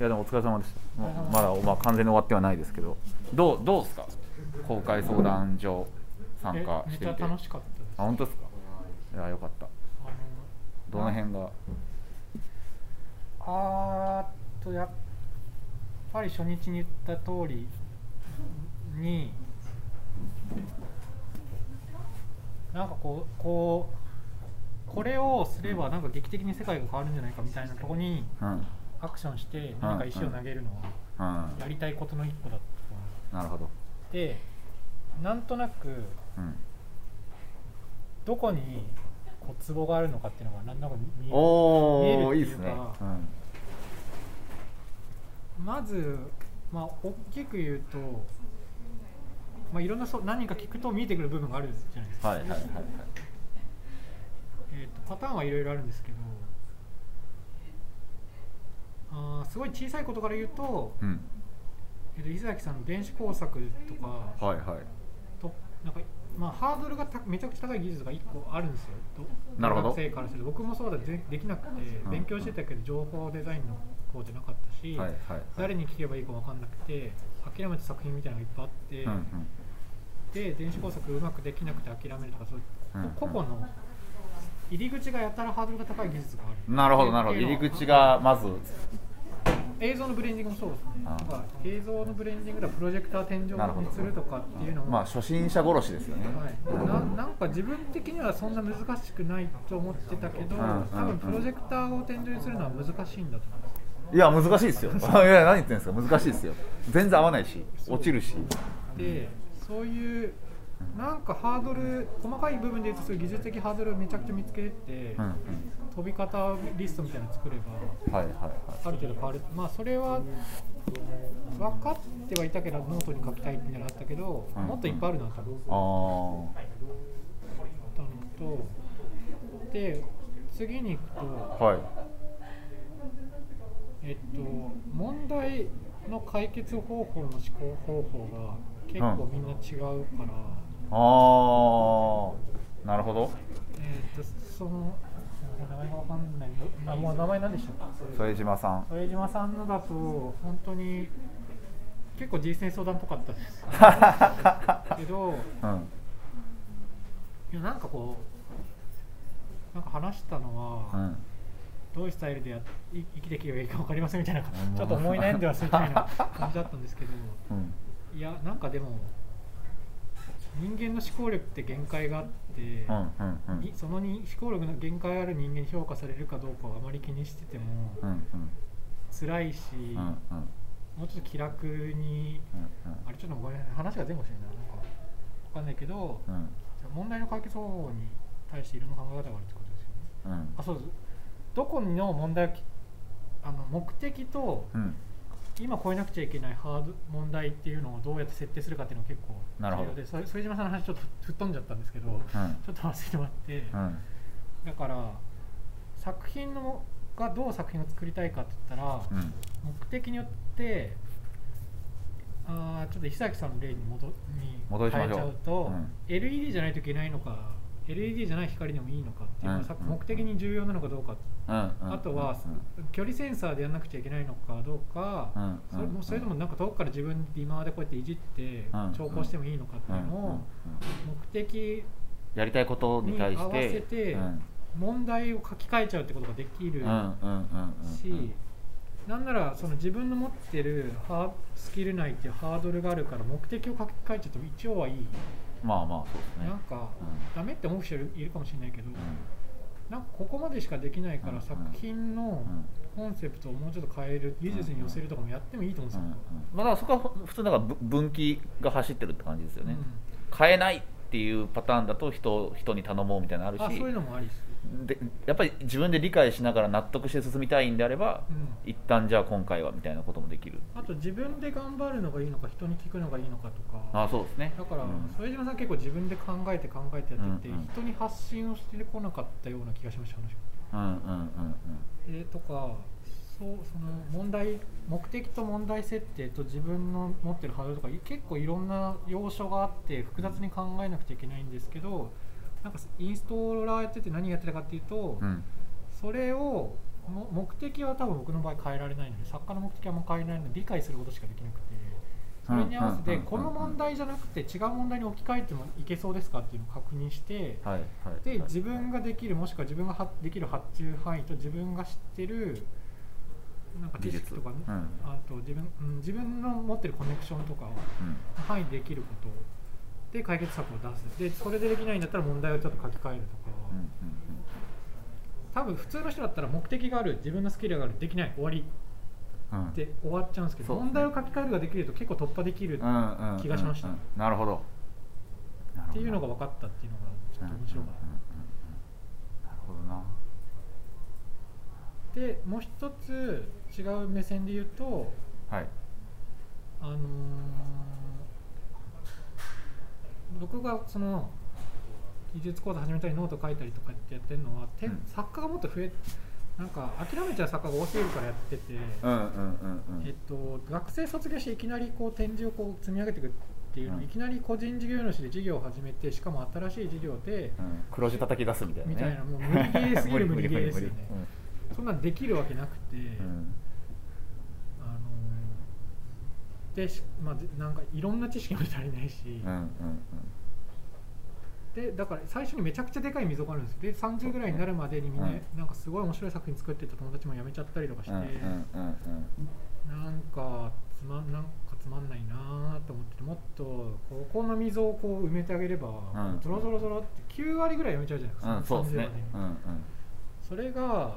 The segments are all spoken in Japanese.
いやでもお疲れ様でしたもうまだ、まあ、完全に終わってはないですけど。どうどうですか？公開相談所参加してみて。ちゃ楽しかったです。あ本当ですか？いやよかった。あどの辺が？のあーっとやっぱり初日に言った通りになんかこうこうこれをすればなんか劇的に世界が変わるんじゃないかみたいなところにうんアクションして何か石を投げるのはうん。やりたいことの一個だったと思なるほど。でなんとなくうん。どこにこうツボがあるのかっていうのがなんとなく見えるお見えるおいいですねっていうかまず、まあ、大きく言うと、まあ、いろんなそう何か聞くと見えてくる部分があるじゃないですか、はいはいはいはい。えー、とパターンはいろいろあるんですけどあーすごい小さいことから言うと,、うん。えー、と伊崎さんの電子工作とかはいはい。となんか、まあ、ハードルがためちゃくちゃ高い技術が1個あるんですよ。どなるほど。大学生からすると。僕もそうだでできなくてうん。勉強してたけど情報デザインの方じゃなかったし、はいはい誰に聞けばいいか分かんなくて諦めた作品みたいなのがいっぱいあって、うんうん。で電子工作うまくできなくて諦めるとかそううんうん。個々の入り口がやたらハードルが高い技術がある。なるほどなるほど。入り口がまず。映像のブレンディングもそうですね。あーだから映像のブレンディングではプロジェクター天井にするとかっていうのもまあ初心者殺しですよね。はい、ななんか自分的にはそんな難しくないと思ってたけど、うんうんうん。多分プロジェクターを天井にするのは難しいんだと思います。いや難しいですよ。いや何言ってんですか。難しいですよ。全然合わないし落ちるし。で、そういうなんかハードル、細かい部分で言うとそういう技術的ハードルをめちゃくちゃ見つけて、うんうん。飛び方リストみたいなの作れば、はいはいはい。ある程度変わる。まあそれは分かってはいたけど、ノートに書きたいっていうのがあったけど、うんもっといっぱいあるなと思ったのとで次に行くと、あはい。えっと、問題の解決方法の思考方法が結構みんな違うから、ああなるほど。えっとその名前がわかんない。なもう名前何でしたっ副島さん。け副島さんのだと本当に結構実践相談っぽかったです。けどうん。いやなんかこうなんか話したのは、うん。どういうスタイルでやい生きていけばいいか分かりませんみたいなうん。ちょっと思い悩んではするみたいな感じだったんですけどうん。いやなんかでも人間の思考力って限界があって、うんうんうん。にそのに思考力の限界ある人間に評価されるかどうかをあまり気にしててもうんうん。辛いし、うんうん。もうちょっと気楽にあれちょっとごめん話が前後してるななんかわかんないけど、うん。問題の解決方法に対していろんな考え方があるってことですよね。うん。あそうです。どこの問題あの目的とうん今超えなくちゃいけないハード問題っていうのをどうやって設定するかっていうのが結構重要でそ副島さんの話ちょっと吹っ飛んじゃったんですけど、うん。ちょっと忘れてもらって、うん。だから作品のがどう作品を作りたいかって言ったら、うん。目的によってあーちょっと石崎さんの例に戻に戻変えちゃうと、うん。LED じゃないといけないのか LED じゃない光でもいいのかっていうのが、さうん目的に重要なのかどうか。あとは、距離センサーでやらなくちゃいけないのかどうか、それもそれともなんか遠くから自分で今までこうやっていじってうん。調校してもいいのかっていうのを目的やりたいことに対して。に合わせてうん。問題を書き換えちゃうってことができるしなんならその自分の持ってるハースキル内っていうハードルがあるから目的を書き換えちゃっても一応はいい、まあまあそうですね。なんか、うん。ダメって思う人いるかもしれないけど、うん。なんかここまでしかできないからうん作品のコンセプトをもうちょっと変える技術に寄せるとかもやってもいいと思うんですよ、うんうんまあだからそこは普通だからぶ分岐が走ってるって感じですよね、うん。変えないっていうパターンだと人人に頼もうみたいなのあるし。あそういうのもありです、でやっぱり自分で理解しながら納得して進みたいんであれば、うん。一旦じゃあ今回はみたいなこともできる。あと自分で頑張るのがいいのか人に聞くのがいいのかとか。あそうですね。だから、うん。副島さん結構自分で考えて考えてやってて、うんうん人に発信をしてこなかったような気がしました話うんうんうん。えーとかそうその問題目的と問題設定と自分の持ってるハードルとかい結構いろんな要所があって複雑に考えなくちゃいけないんですけどなんかインストーラーやってて何やってたかっていうと、うん。うんそれをも目的は多分僕の場合変えられないので作家の目的はもう変えられないので理解することしかできなくてそれに合わせてこの問題じゃなくて違う問題に置き換えてもいけそうですかっていうのを確認してはい。はい。で自分ができるもしくは自分がはできる発注範囲と自分が知ってるなんか知識とか、技術。うん。あと自分、うん、自分の持ってるコネクションとかをうん。範囲できることで解決策を出す。でそれでできないんだったら問題をちょっと書き換えるとか、多分普通の人だったら目的がある自分のスキルがあるできない終わり。うん。うんで終わっちゃうんですけど、問題を書き換えるができると結構突破できる気がしました。うんなるほど。ていうのが分かったっていうのがちょっと面白かっなるほどな。たでもう一つ違う目線で言うとはい。あのー僕がその技術講座始めたりノート書いたりとかってやってるのは、てうん。作家がもっと増えなんか諦めちゃう作家が多すぎるからやってて、えっと、学生卒業していきなりこう展示をこう積み上げていくっていうのを、うん。いきなり個人事業主で事業を始めてしかも新しい事業で、うん。黒字叩き出すみたいなね。みたいなもう無理ゲーすぎる無理ゲーですよね。そんなんできるわけなくて、理うんあのでしまあ、でなんかいろんな知識も足りないし、うんうんうん。でだから最初にめちゃくちゃでかい溝があるんですよ。で30ぐらいになるまでにみんな,、うんなんかすごい面白い作品作ってた友達も辞めちゃったりとかして、うんうんうんなんかつまんなんかつまんないなと思っててもっとここの溝をこう埋めてあげれば、うん。ゾロゾロゾロって9割ぐらい辞めちゃうじゃないですか、うんそうですね。30までに。うんうん。それが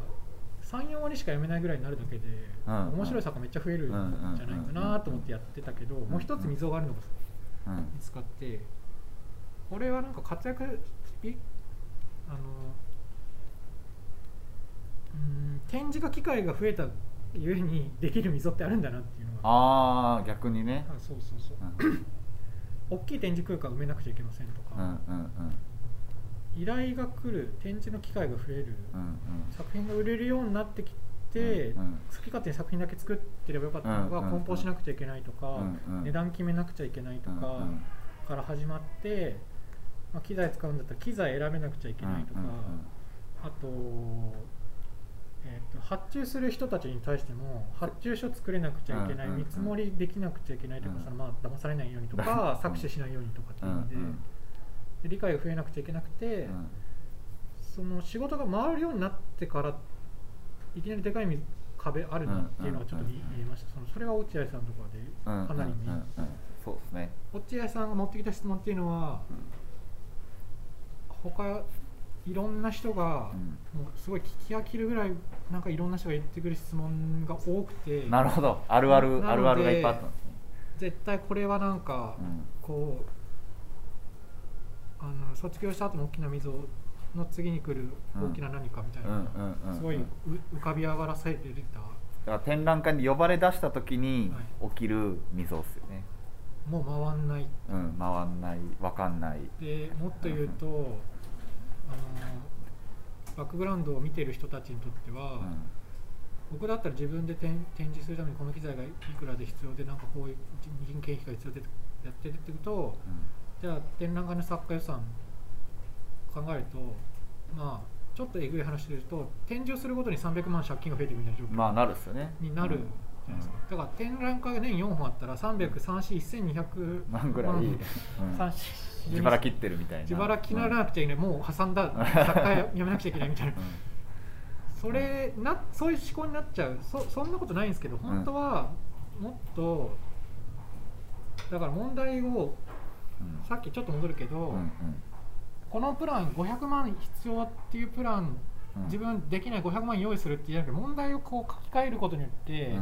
34割しか読めないぐらいになるだけで、うん面白い作家めっちゃ増えるんじゃないかなと思ってやってたけど、んもう一つ溝があるのがうん見つかってこれはなんか活躍いあのうん展示が機会が増えたゆえにできる溝ってあるんだなっていうのが。ああ逆にね。あそうそうそう。うん。大きい展示空間を埋めなくちゃいけませんとか、うんうんうん依頼が来る展示の機会が増える、うん作品が売れるようになってきて、うんうん。好き勝手に作品だけ作ってればよかったのがうんうん梱包しなくちゃいけないとか、うんうん。値段決めなくちゃいけないとか、うんうん。から始まって、まあ、機材使うんだったら機材選べなくちゃいけないとか、うんうんあと,、えーと発注する人たちに対しても発注書作れなくちゃいけない、うんうんうん。見積もりできなくちゃいけないとか、うん。そのまあ騙されないようにとうんか、搾取しないようにとかっていうので,、うんうん。で理解が増えなくちゃいけなくて、うん。その仕事が回るようになってからいきなりでかい壁あるなっていうのがちょっと見,、えました。そのそれが落合さんとかでうんかなり見、うん。うん。うん。そうですね。落合さんが持ってきた質問っていうのは他いろんな人が、うんもうすごい聞き飽きるぐらいなんかいろんな人が言ってくる質問が多くてなるほど。あるあるあるあるがいっぱいあったんですね。絶対これはなんか、うん。こうあの卒業した後の大きな溝の次に来る大きな何かみたいな、うんうんうんすごいう浮かび上がらせてた。だから展覧会に呼ばれ出した時に起きる溝っすよね、もう回んない。うん回んない分かんない。でもっと言うと、あのバックグラウンドを見てる人たちにとっては、うん。僕だったら自分で展展示するためにこの機材がいくらで必要でなんかこういう人件費が必要でやってるってことをじゃあ展覧会の作家予算考えるとまあちょっとえぐい話で言うと展示をするごとに300万借金が増えていくみたいな状況まあなるっすよね。になる。じゃないですか、だから展覧会が年4本あったら3341200万ぐらい、うん。三自腹切ってるみたいな。自腹切らなくちゃいけない、もう挟んだ。作家やめなくちゃいけないみたいな。それなそういう思考になっちゃう。そそんなことないんですけど本当はもっとだから問題をうんうんさっきちょっと戻るけど、このプラン500万必要っていうプランうん。自分できない500万用意するっていうんじゃなくて問題をこう書き換えることによって、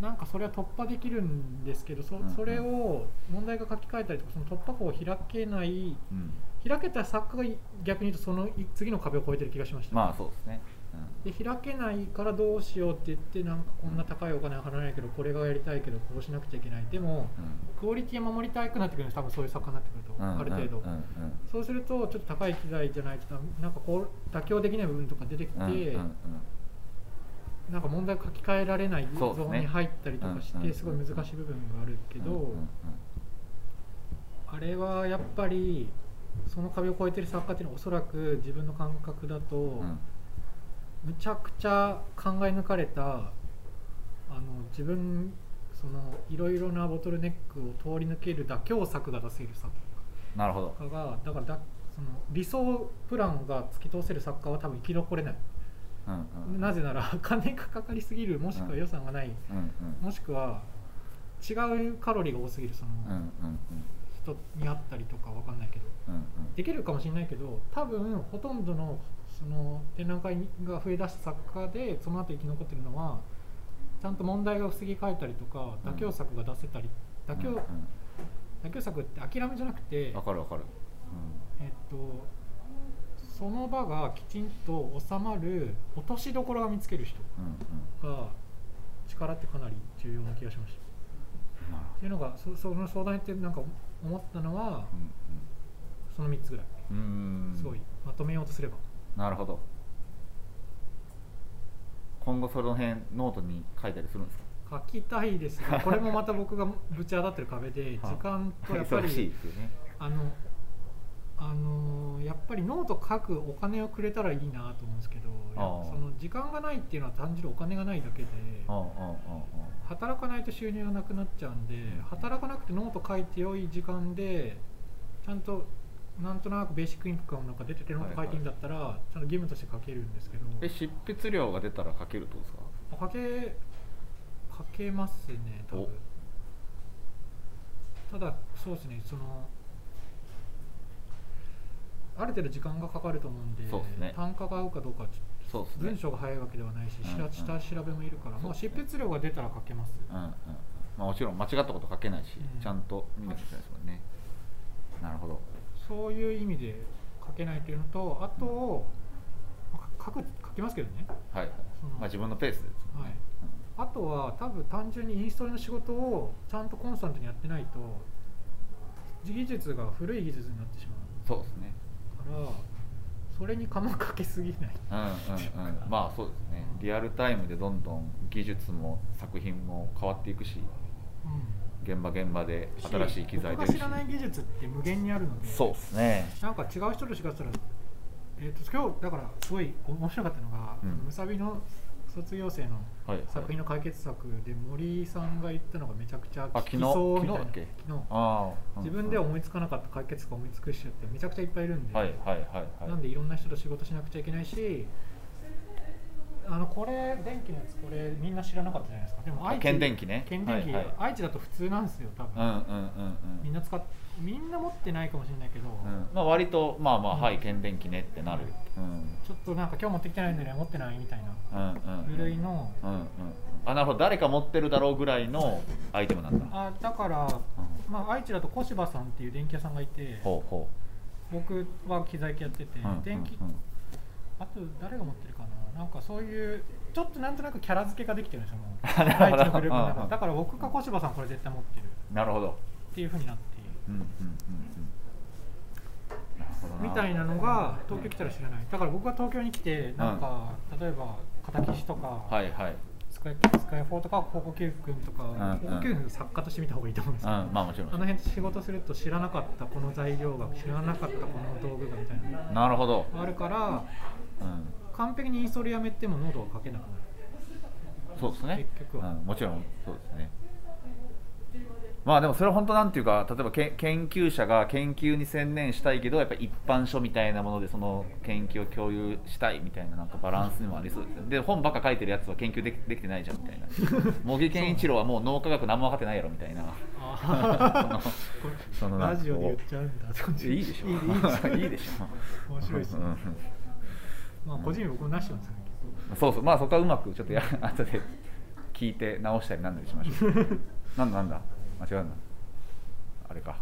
なんかそれは突破できるんですけどそそれを問題が書き換えたりとかその突破口を開けない開けた作家が逆に言うとその次の壁を越えてる気がしました、まあそうですね、で開けないからどうしようって言ってなんかこんな高いお金は払わないけどこれがやりたいけどこうしなくちゃいけない。でもうん。クオリティを守りたくなってくるんです多分そういう作家になってくると、うんある程度、そうするとちょっと高い機材じゃないとなんかこう妥協できない部分とか出てきて、なんか問題を書き換えられないゾーンに入ったりとかしてすごい難しい部分があるけど、あれはやっぱりその壁を越えてる作家っていうのはおそらく自分の感覚だと、うんむちゃくちゃ考え抜かれたあの自分そのいろいろなボトルネックを通り抜ける妥協策が出せる作なるほど。家がだからだその理想プランが突き通せる作家は多分生き残れない、うんうんなぜなら 金がかかりすぎるもしくは予算がない、うんうんもしくは違うカロリーが多すぎるその、うんうん人にあったりとかわかんないけど。うんうん。できるかもしれないけど多分ほとんどのその展覧会が増えだした作家でその後生き残ってるのはちゃんと問題が防ぎ替えたりとかうん妥協策が出せたり妥協,、うんうん。妥協策って諦めじゃなくてわかるわかる。えっとその場がきちんと収まる落としどころが見つける人うんうん。が力ってかなり重要な気がしました。っていうのがそその相談ってなんか思ったのはその3つぐらい。うんうんうん。すごいまとめようとすれば。なるほど。今後その辺ノートに書いたりするんですか？書きたいですが これもまた僕がぶち当たってる壁ではい。時間とやっぱりね。あのあのやっぱりノート書くお金をくれたらいいなと思うんですけどその時間がないっていうのは単純にお金がないだけで働かないと収入がなくなっちゃうんで働かなくてノート書いて良い時間でちゃんとなんとなくベーシックインカムなんか出ててノート書いていいんだったら、ちゃんと義務として書けるんですけど。え執筆料が出たら書けるってことですか？書け書けますね多分。ただそうですねそのある程度時間がかかると思うんでね。単価が合うかどうかはちょっそうね。と文章が早いわけではないし、うんうん。下調べもいるから、まあ、執筆量が出たら書けます、うんうん。まあもちろん間違ったこと書けないし、うん。ちゃんと見なきゃいけないですもんね。なるほどそういう意味で書けないというのとあと、まあ書く書きますけどね。はいまあ自分のペースですね、はい。あとは多分単純にインストールの仕事をちゃんとコンスタントにやってないと技術が古い技術になってしまう。そうですね。からそれに釜かけすぎない。うんうんうん。まあそうですね。リアルタイムでどんどん技術も作品も変わっていくし現場現場で新しい機材出るし僕が知らない技術って無限にあるのでそうですね。なんか違う人と違ったら、えー、と今日だからすごい面白かったのが、うん。むさびの卒業生のはい作品の解決策で森さんが言ったのがめちゃくちゃ効きそうみたいな。昨日？自分では思いつかなかった解決策を思いつく人ってめちゃくちゃいっぱいいるんで、はいはいはいはい。なんでいろんな人と仕事しなくちゃいけないしあのこれ電気のやつこれみんな知らなかったじゃないですか。でも愛知検電機ね。検電機、はいはい。愛知だと普通なんですよ多分、うんうんうんうん。みんな使っみんな持ってないかもしれないけど、うん。まあ割とまあまあ、うん。はい検電機ねってなる。うん。ちょっとなんか今日持ってきてないんでね持ってないみたいなうんうん部類の、うんうんあなるほど。誰か持ってるだろうぐらいのアイテムなんだ。あだから、まあ、愛知だと小柴さんっていう電気屋さんがいてほうほ僕は機材系やってて、う、うん電気うん。うんあと誰が持ってるかななんかそういうちょっとなんとなくキャラ付けができてるんですよもう。なるほど。愛知のグループのうんうん中だから僕か小柴さんこれ絶対持ってる。なるほど。っていう。ふうになっているうんうんうんうん。なるほどなみたいなのが東京来たら知らない。だから僕が東京に来てなんか、例えば片岸とか、はいはい。スカイスカイフォーとか高校球君とか、んうん。高校球君作家として見た方がいいと思うんですけど、うんまあもちろん。あの辺仕事すると知らなかったこの材料が知らなかったこの道具がみたいな。のなるほど、があるからうん、完璧にインストールやめても濃度が書けなくなる。そうですね。結局は。うん、もちろんそうですね。まあでもそれは本当なんていうか例えばけ研究者が研究に専念したいけどやっぱ一般書みたいなものでその研究を共有したいみたいななんかバランスにもありそうですで本ばっか書いてるやつは研究できできてないじゃんみたいな。茂木健一郎はもう脳科学何も分かってないやろみたいな。そ のラジオで言っちゃうんだ。いいでしょ。いいでしょ。面白いですね。うんうんまあ個人僕もなしなんですよねそうそう。まあそこはうまくちょっとや 後で聞いて直したりなんだりしましょう。なんだなんだ。間違うな。あれか。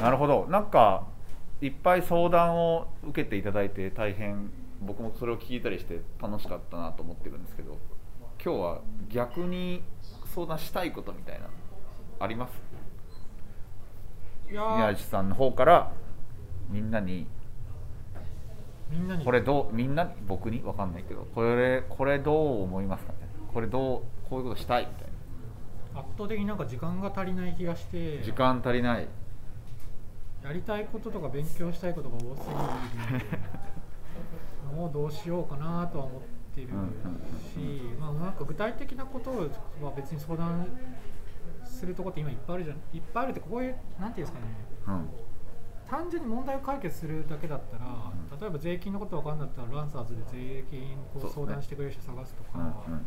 なるほど。なんかいっぱい相談を受けていただいて大変僕もそれを聞いたりして楽しかったなと思ってるんですけど今日は逆に相談したいことみたいなのあります？いやー。宮地さんの方からみんなにみんなに？これどうみんな僕に？わかんないけど。これこれどう思いますかね？これどうこういうことしたい？みたい圧倒的になんか時間が足りない気がして。な時間足りない。やりたいこととか勉強したいことが多すぎる。をどうしようかなとは思ってるし、まあ、なんか具体的なことは別に相談するとこって今いっぱいあるじゃん。いっぱいあるってこういうなんていうんですかね、うん単純に問題を解決するだけだったら、うん。例えば税金のこと分かんなかったらランサーズで税金こそう相談してくれる人探すとか、うんうん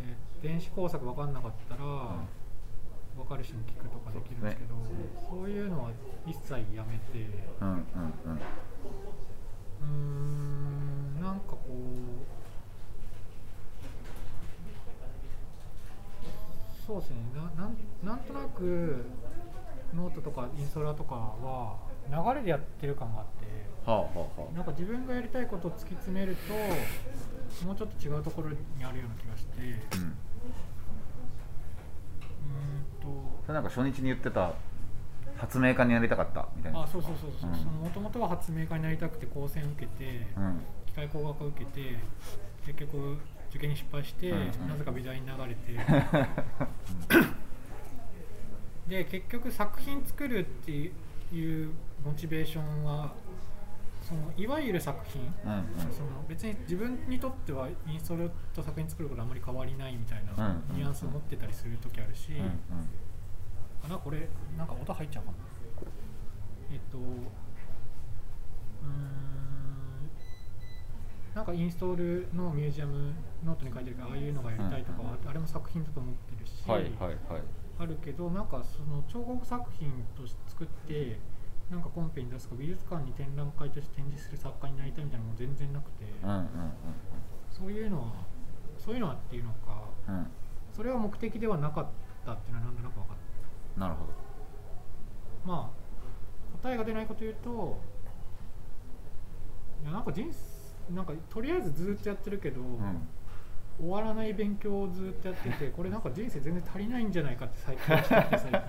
えー電子工作分かんなかったら、分かる人に聞くとかできるんですけどそう,、いうのは一切やめてうんうんうん。うーんなんかこうそうですね。ななんなんとなくノートとかインストラとかは流れでやってる感があってはあはあはなんか自分がやりたいことを突き詰めるともうちょっと違うところにあるような気がして。うあうんと。それなんか初日に言ってた発明家になりたかったみたいな。あそうそうそうそうう。ん。もともとは発明家になりたくて高専受けて、うん。機械工学科受けて結局受験に失敗して、うん。うん。なぜか美大に流れて で結局作品作るっていうモチベーションはそのいわゆる作品うんうん。その別に自分にとってはインストールと作品作ることはあまり変わりないみたいうんなうん。ニュアンスを持ってたりする時あるし、うんうん。あなこれなんか音入っちゃうかも。えっとうーんなんかインストールのミュージアムノートに書いてるからああいうのがやりたいとかは、あれも作品だと思ってるし、はいはいはいあるけどなんかその彫刻作品として作ってなんかコンペに出すか美術館に展覧会として展示する作家になりたいみたいなのも全然なくて、うんうんそういうのはそういうのはっていうのかうんうんそれは目的ではなかったっていうのはなんとなく分かった。なるほど。まあ答えが出ないこと言うといやなんか人生なんかとりあえずずっとやってるけど、うん終わらない勉強をずっとやってて これなんか人生全然足りないんじゃないかって最近思ってて最近。っ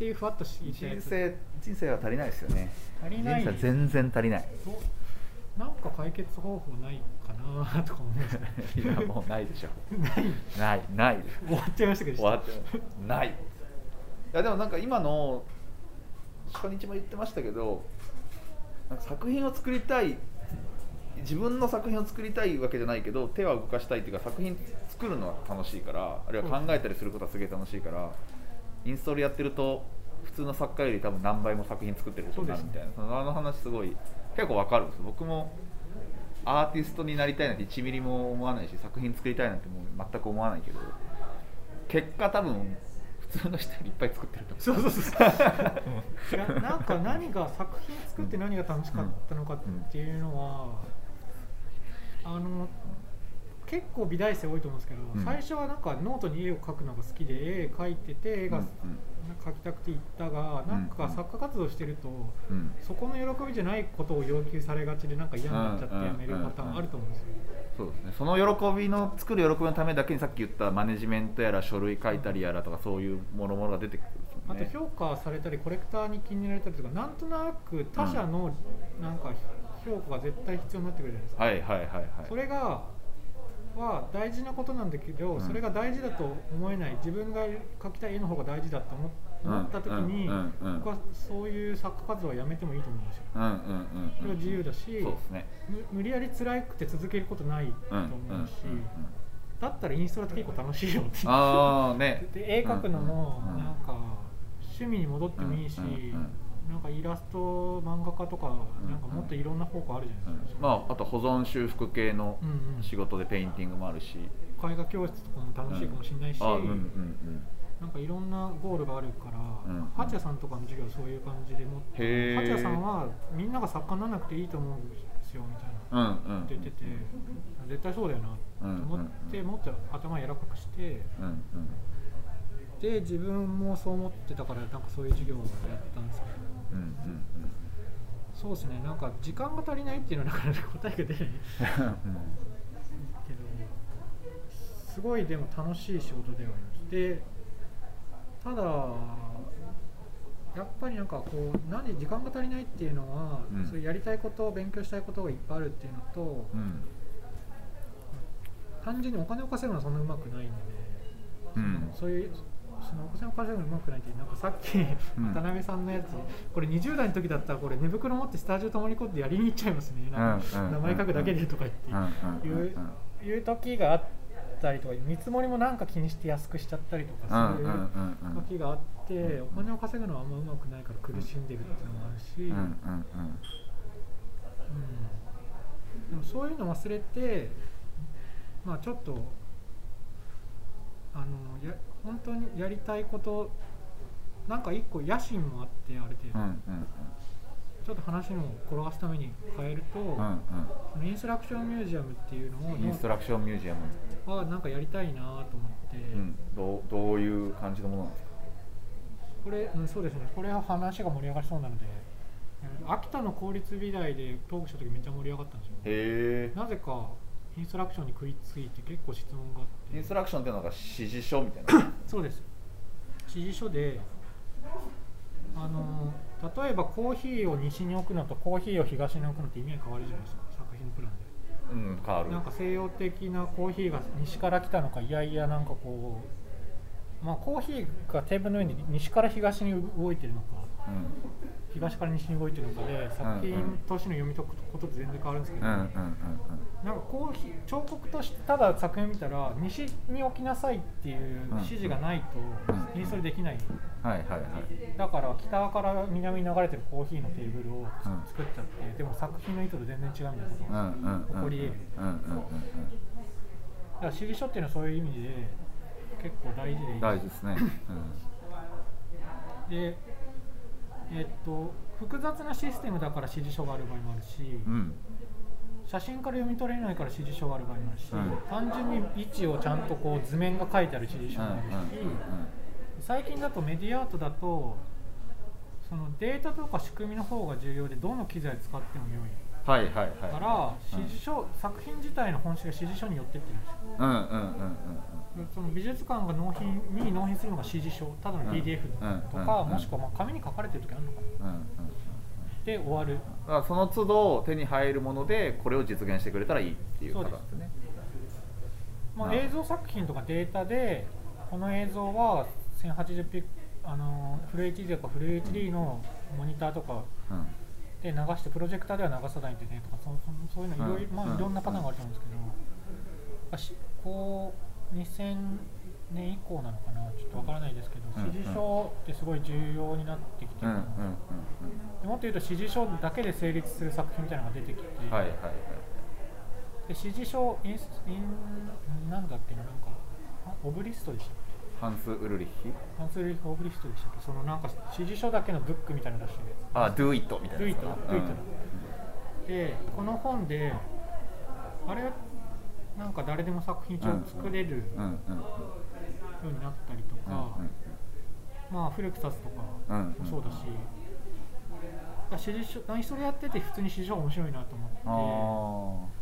ていうふわっとして人生人生は足りないですよね。人足りない。生は全然足りない。どなんか解決方法ないかなとか思いました。ね いやもうないでしょ。ない。ないない。です終わっちゃいましたけど。終わってない。いやでもなんか今の初日も言ってましたけどなんか作品を作りたい自分の作品を作りたいわけじゃないけど手は動かしたいっていうか作品作るのは楽しいからあるいは考えたりすることはすげえ楽しいから、インストールやってると普通の作家より多分何倍も作品作ってる人になるみたいな。そのあの話すごい結構わかるんです僕もアーティストになりたいなんて1ミリも思わないし作品作りたいなんてもう全く思わないけど結果多分普通の人よりいっぱい作ってると思そう。そうそうそう。いやなんか何が作品作って何が楽しかったのかっていうのは、あの結構美大生多いと思うんですけど、うん。最初はなんかノートに絵を描くのが好きで絵描いてて絵がうん描きたくて行ったが、なんかうん作家活動してると、うん。うんそこの喜びじゃないことを要求されがちでなんか嫌になっちゃってやめるパターンあると思うんですよ。そうですね。その喜びの作る喜びのためだけにさっき言ったマネジメントやら書類書いたりやらとかそういうもろもろが出てくるんあと評価されたりコレクターに気に入られたりとかなんとなく他者のなんか評価が絶対必要になってくるじゃないですか。はいはいはいはい。それがは大事なことなんだけど、うん。それが大事だと思えない。自分が描きたい絵の方が大事だと思った時に、うん。うん。うん。僕はそういう作家活動はやめてもいいと思うんですよ。うん。うん。うん。それは自由だし、ね。む無理やり辛くて続けることないとうん。思うし、だったらインストラって結構楽しいよって。ね。で絵描くのもなんか趣味に戻ってもいいし、なんかイラスト漫画家とかうん。なんかもっといろんな方向あるじゃうないですか。ん。まああと保存修復系の仕事でペインティングもあるし。絵画教室とかも楽しいかもしれないし、なんかいろんなゴールがあるから、うん八谷さんとかの授業はそういう感じで八谷さんはみんなが作家にならなくていいと思うんですよみたいなうんうん。って言ってて、絶対そうだよなと思って、もっと頭柔らかくしてで自分もそう思ってたからなんかそういう授業をやったんですけどうん。うんそうですね。なんか時間が足りないっていうのはなかなか答えが出ないけどすごいでも楽しい仕事ではありますでただやっぱりなんかこうなんで時間が足りないっていうのは、うん。そういうやりたいこと勉強したいことがいっぱいあるっていうのと、うん。うん単純にお金を稼ぐのはそんなうまくないんで、うん。そういうそのお金を稼ぐのうまくないってなんかさっきうん。渡辺さんのやつ、これ20代の時だったらこれ寝袋持ってスタジオ泊まり込んでやりに行っちゃいますね。なんかうんうん名前書くだけでとか言って、うんうんうんいういう時があったりとか見積もりもなんか気にして安くしちゃったりとうんかそういううんうんうん。時があってお金を稼ぐのはあんまうまくないから苦しんでるっていうのもあるし、うんうんうん。うん。でもそういうの忘れてまあちょっとあのや本当にやりたいことなんか一個野心もあってある程度、うんうんちょっと話の転がすために変えると、うんうん。インストラクションミュージアムっていうのをうんインストラクションミュージアム、はなんかやりたいなと思って、うん、どうどういう感じのものなんですか？これ、うん、そうですね。これは話が盛り上がりそうなのでうん秋田の公立美大でトークした時めっちゃ盛り上がったんですよ。なぜかインストラクションに食いついて結構質問があって。インストラクションっていうのが指示書みたいな。そうです。指示書であの例えばコーヒーを西に置くのとコーヒーを東に置くのって意味が変わるじゃないですか。作品プランで。うん変わる。なんか西洋的なコーヒーが西から来たのかいやいやなんかこうまあコーヒーがテーブルの上に西から東に動いてるのか。うん東から西に動いてるのかで作品としての読み解くことって全然変わるんですけど、うんうんうんなんかコーヒー彫刻としてただ作品見たら西に置きなさいっていう指示がないとうん。インストールできない。はいはいはい。だから北から南に流れてるコーヒーのテーブルをうん作っちゃってでも作品の意図と全然違うみたいなことうんうんうん起こり得る。うんうんうんだから指示書っていうのはそういう意味で結構大事でいい。大事ですね。でえっと複雑なシステムだから指示書がある場合もあるし、うん。うん写真から読み取れないから指示書がある場合もあるし、うん。単純に位置をちゃんとこう図面が書いてある指示書もあるし、最近だとメディアアートだとそのデータとか仕組みの方が重要でどの機材使っても良いはいはいはい。から指示書、作品自体の本質が指示書によってってるんですよ。うんうんうんうんその美術館が納品に納品するのが指示書ただの PDF とか、うんうんもしくはまあ紙に書かれてる時あるのかな。うんうんうんで終わる。だからその都度手に入るものでこれを実現してくれたらいいっていうそうです。方ですねまあ、映像作品とかデータでこの映像は 1080p あのフル HD とかフル HD のモニターとかうんで流してプロジェクターでは流さないといけないとかそそそういうのいろいろ、うんまあ、いろんなパターンがあると思うんですけど、あしこう2000年以降なのかなちょっとわからないですけど、うん指示書ってすごい重要になってきてる、うんうんでもっと言うと指示書だけで成立する作品みたいなのが出てきて、うんはいはいはい。で指示書インスインなんだっけななんかあオブリストでしたハンス・ウルリッヒ？ハンス・リーフ・オブリストでしたっけ？そのなんか指示書だけのブックみたいなの出してるやあ Do It みたいなやつかな。Do It Do It つでこの本であれなんか誰でも作品一応作れるようになったりとうんか、まあ古くさすとかうんもそうだし、指示書何それやってて普通に指示書面白いなと思って。あ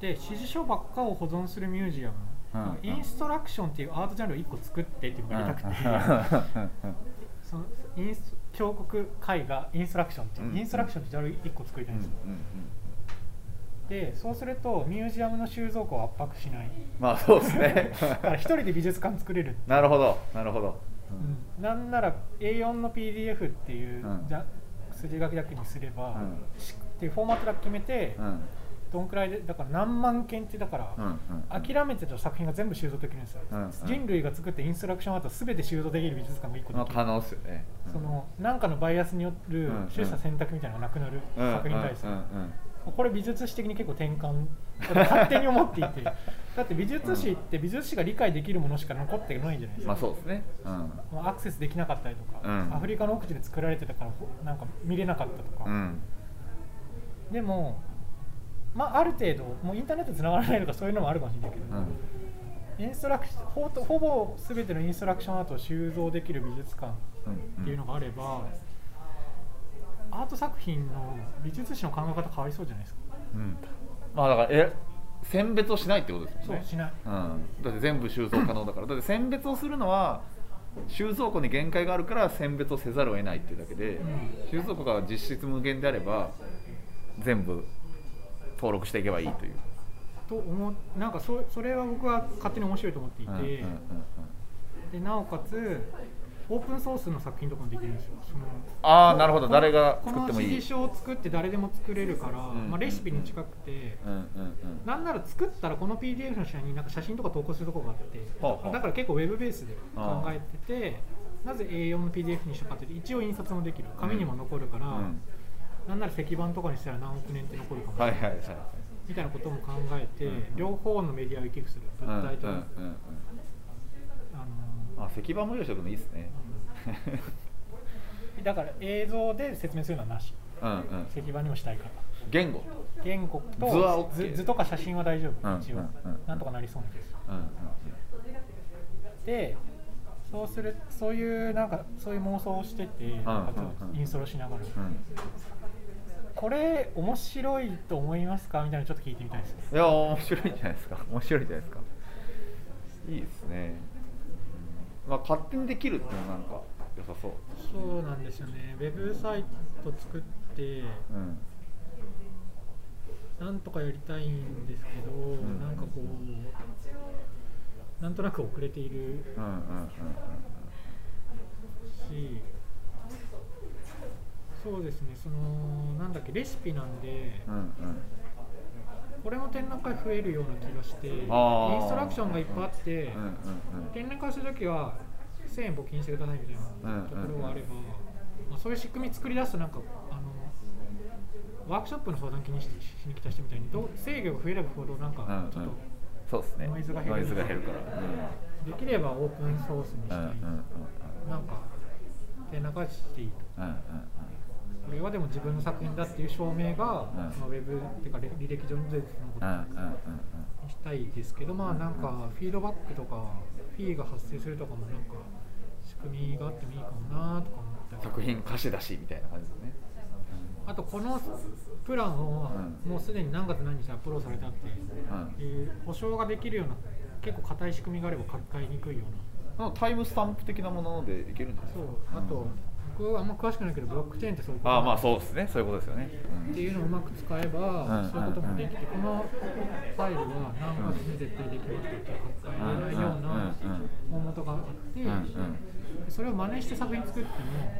で指示書ばっかを保存するミュージアム、うんインストラクションっていうアートジャンルを1個作ってっていうのがやりたくて、そのインス彫刻絵画インストラクションっていう、うん。インストラクションってジャンル1個作りたいんですよ、でそうするとミュージアムの収蔵庫を圧迫しない。まあそうですね。だから一人で美術館作れる、なるほどなるほど。うん。なんなら A4 の PDF っていう、うん。じゃ筋書きだけにすれば、うん。しっていうフォーマットだけ決めて、うんどんくらいでだから何万件ってだから、諦めてた作品が全部収蔵できるんですよ、うんうん。人類が作ったインストラクションアート全て収蔵できる美術館が1個できる、まあ可能ですよねうん。その何かのバイアスによる取捨選択みたいなのがなくなるうん作品に対して、これ美術史的に結構転換勝手に思っていて。だって美術史って美術史が理解できるものしか残ってないじゃないですか、まあそうですね。うん。アクセスできなかったりとか、うん。アフリカの奥地で作られてたからほなんか見れなかったとか、うん。でも、まあ、ある程度もうインターネットつながらないとかそういうのもあるかもしれないけど、うん。インストラクションほとほぼ全てのインストラクションアートを収蔵できる美術館っていうのがあれば、アート作品の美術史の考え方変わりそうじゃないですか。うん。まあだからえ選別をしないってことですよね。そうしない。うん、だって全部収蔵可能だから。だって選別をするのは収蔵庫に限界があるから選別をせざるを得ないっていうだけで、うん。収蔵庫が実質無限であれば全部登録していけばいいという。と思うなんかそそれは僕は勝手に面白いと思っていて、うんうんうんでなおかつオープンソースの作品とかもできるんですよ。そのああなるほど。こ誰がこ作ってもいい。の指示書を作って誰でも作れるから、んまあ、レシピに近くて、うんうんうん。なんなら作ったらこの PDF の下になんか写真とか投稿するとこがあって、だから結構ウェブベースで考えててなぜ A4 の PDF にしたかって一応印刷もできる。紙にも残るから、うんなんなら石板とかにしたら何億年って残るかも。しれない、はいはいはい。みたいなことも考えて、うん。両方のメディアを行き来する物体と、う。んうんあのあ石板も用意しておくのいいですね。だから映像で説明するのはなし。うんうん。石板にもしたいから言語。言語と図は OK 図図とか写真は大丈夫、うん一応、うん。うんなんとかなりそうなんですうんうんでそうするそういうなんかそういう妄想をしてて、なんインストールしながら、うんこれ面白いと思いますか？みたいなのちょっと聞いてみたいです。ねいや面白いんじゃないですか。面白いんじゃないですか。いいですね、うん。まあ勝手にできるっていうのはなんか良さそう。そうなんですよね。ウェブサイト作ってうん。なんとかやりたいんですけど、ん。なんかこうなんとなく遅れているうんうんうん。しそうですね。そのなんだっけレシピなんでうんうん。うんこれも展覧会増えるような気がしてインストラクションがいっぱいあって、うんうん展覧会するときは1000円募金してくださいみたいなところがあれば、まあ、そういう仕組み作り出すとなんかあのワークショップの相談気にししに来た人みたいにどう制御が増えればほどなんかうんうん。ちょっとそうですね。ノイズが減る。から。できればオープンソースにしたい、うんうんうんうん。なんか展覧会していいと。うんうんこれはでも自分の作品だっていう証明が、うん。そのウェブっていうか履履歴上に出てるのことにしたいですけど、まあなんかフィードバックとかフィーが発生するとかもなんか仕組みがあってもいいかもなとか思ったり。作品貸し出しみたいな感じですね。あとこのプランをうん。もうすでに何月何日にアップロードされたっていう保証ができるような結構硬い仕組みがあれば書き換えにくいような。うん。タイムスタンプ的なものでいけるんじゃないですか。そう。あと僕はあんま詳しくないけどブロックチェーンってそういうことああまあうそうですね。そういうことですよね、っていうのをうまく使えば、うん。そういうこともできて、このファイルは何月に絶対できますって書き換えられないような大元があって、うん。うん。それを真似して作品作って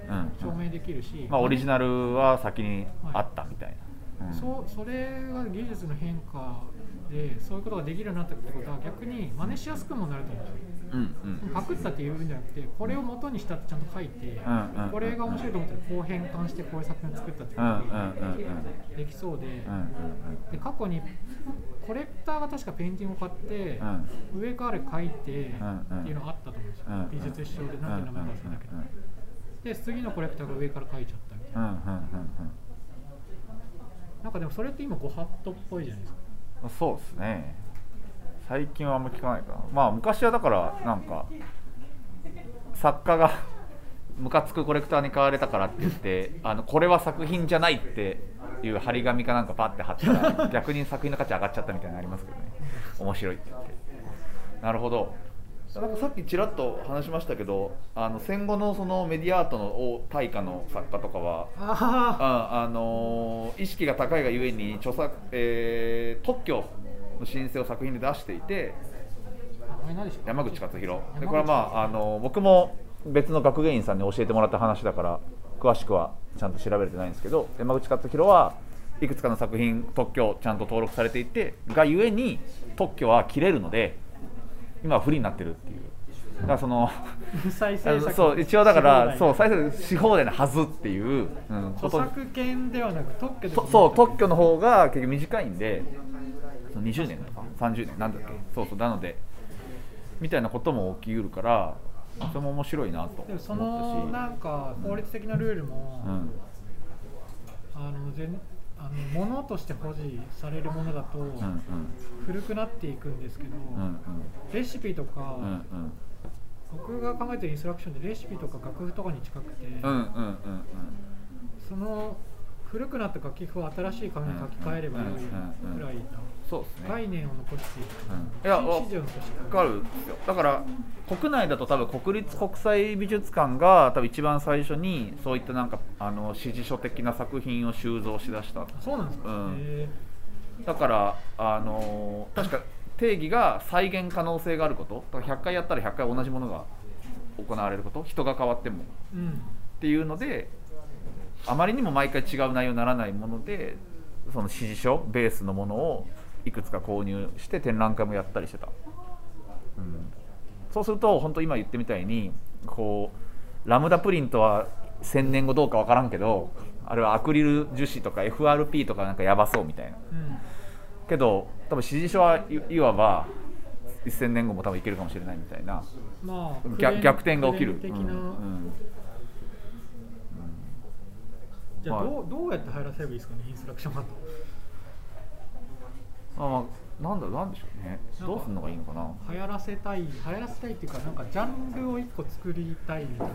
うんも証明できるし、まあオリジナルは先にあったみたいな、うん。そうそれが技術の変化でそういうことができるようになったってことは逆に真似しやすくもなると思う。うんうん。パクったっていうんじゃなくてこれを元にしたってちゃんと書いて、うんうんこれが面白いと思ったらこう変換してこういう作品を作ったってことができそうで,、うんうんで過去にコレクターが確かペインティングを買って、上から書いてうんっていうのがあったと思うんですよ、うんうん。美術史上でなんていう名前か忘れたけど、で次のコレクターが上から書いちゃったみたいな、うんうんうんなんかでもそれって今ご法度っぽいじゃないですか。うんそうですね。最近はあんま聞かないかな。まあ昔はだからなんか作家が ムカつくコレクターに買われたからって言ってあのこれは作品じゃないっていう張り紙かなんかパッて貼ったら逆に作品の価値上がっちゃったみたいなのありますけどね。面白いって言って。なるほど。なんかさっきちらっと話しましたけどあの戦後のそのメディアアートの大家の作家とかはあああのー意識が高いがゆえに著作、えー特許の申請を作品で出していて山口勝弘。でこれはまあ、あのー僕も別の学芸員さんに教えてもらった話だから詳しくはちゃんと調べれてないんですけど山口勝弘はいくつかの作品特許ちゃんと登録されていてがゆえに特許は切れるので今は不利になってるっていう。だからそのそう一応だからそう再最初し放題なはずっていう、うん、著作権ではなく特許そう特許の方が結局短いんでその20年とか30年なんだっけ。そうそうなのでみたいなことも起きうるからそれも面白いなとでもそ思のったしなん。か法律的なルールも、うん。あの全あの物として保持されるものだとうんうん。古くなっていくんですけど、うんレシピとか、うんうん。僕が考えてるインストラクションでレシピとか楽譜とかに近くて、うんうんうんうん。その古くなった楽譜を新しい紙に書き換えればよいくらいのそうですね。概念を残していく、うん。いやわ指示を残していくわかるんですよ。だから国内だと多分国立国際美術館が多分一番最初にそういったなんかあの指示書的な作品を収蔵しだした。そうなんですか、うん。へだから、あのー確か定義が再現可能性があること。だから100回やったら100回同じものが行われること。人が変わっても。うんっていうのであまりにも毎回違う内容にならないものでその指示書ベースのものをいくつか購入して展覧会もやったりしてた、うん、そうすると本当今言ってみたいにこうラムダプリントは1000年後どうか分からんけどあれはアクリル樹脂とか FRP とかなんかやばそうみたいな。うん。けど多分指示書はいいわば1000年後も多分いけるかもしれないみたいな。まあ逆逆転が起きる、じゃあはいどうどうやって入らせればいいですかねインストラクションマットまあまあなんだなんでしょうね。どうするのがいいのかな。流行らせたい流行らせたいっていうかなんかジャンルを一個作りたいみたいな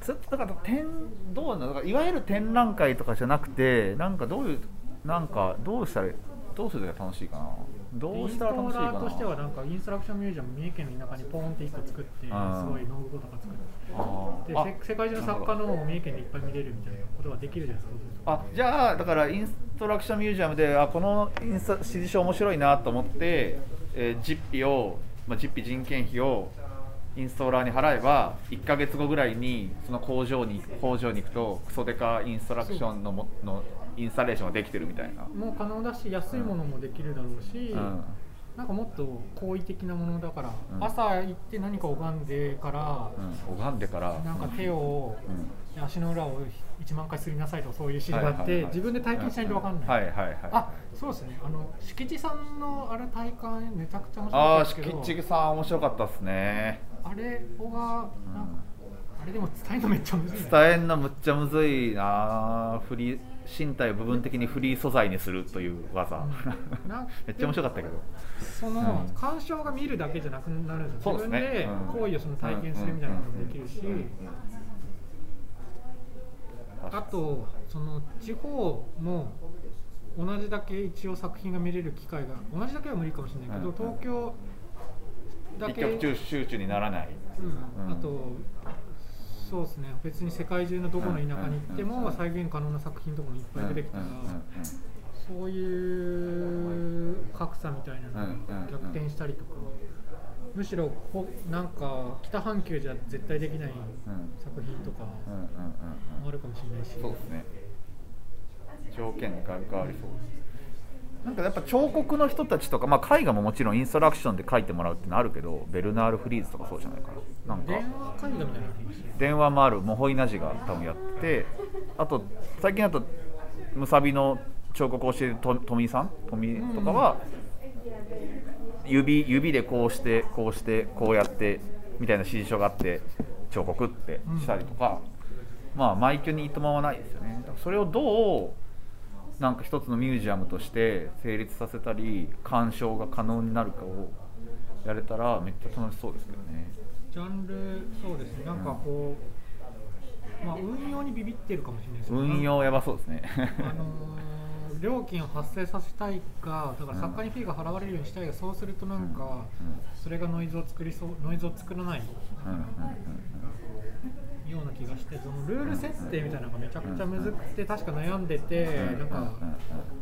つだから展どうなの？だからいわゆる展覧会とかじゃなくてなんかどういうなんかどうしたらどうするのが楽しいかなどうしたら楽しいかな？インストーラーとしてはなんかインストラクションミュージアム三重県の田舎にポーンって一個作ってすうん。ごいノートとか作って。で世界中の作家のを三重県でいっぱい見れるみたいなことができるじゃないですか。あじゃあだからインストラクションミュージアムであこのインスタ指示書面白いなと思って、えー実費を、まあ、実費人件費をインストーラーに払えば1か月後ぐらいにその工場に工場に行くとクソデカインストラクションのものインスタレーションができてるみたいな、もう可能だし安いものもできるだろうし、うん。なんかもっと好意的なものだから、うん。朝行って何か拝んでから、うん、拝んでから。なんか手を、うん。足の裏を1万回すりなさいとかそういう指示があって、自分で体験しないと分かんない、はいはいはいあそうですね。あの敷地さんのあれ体感めちゃくちゃ面白ああかったですけど。敷地さん面白かったですね。あれをがなんか、あれでも伝えるのめっちゃむずい。ね伝えんのむっちゃむずいなフリー身体を部分的にフリー素材にするという技、めっちゃ面白かったけど。その、うん。鑑賞が見るだけじゃなくなるんです自分でうん。行為をその体験するみたいなこともできるし、あとその地方も同じだけ一応作品が見れる機会が同じだけは無理かもしれないけど、うんうん東京だ一け極中集中にならない。うん。うん。あとそうですね。別に世界中のどこの田舎に行っても再現可能な作品とかもいっぱい出てきたら、そういう格差みたいなのが逆転したりとか、むしろこなんか北半球じゃ絶対できないうん作品とかもあるかもしれないし、そうですね。条件が変わりそうなんかやっぱ彫刻の人たちとか、まあ、絵画ももちろんインストラクションで描いてもらうってのあるけどベルナール・フリーズとかそうじゃないかな。なんか。電話もあるモホイナジが多分やっててあと最近だとムサビの彫刻を教えると富井さん？富井とかは指指でこうしてこうしてこうやってみたいな指示書があって彫刻ってしたりとか、まあ枚挙にいとまはないですよね。それをどうなんか一つのミュージアムとして成立させたり鑑賞が可能になるかをやれたらめっちゃ楽しそうですけどね。ジャンルそうですね。なんかこう、まあ運用にビビってるかもしれないですけど運用やばそうですね。あのー料金を発生させたいかだから作家にフィーが払われるようにしたいがそうするとなんかそれがノイズを作りそうノイズを作らない。うんうんうんような気がしてそのルール設定みたいなのがめちゃくちゃむずくて確か悩んでてうんなんか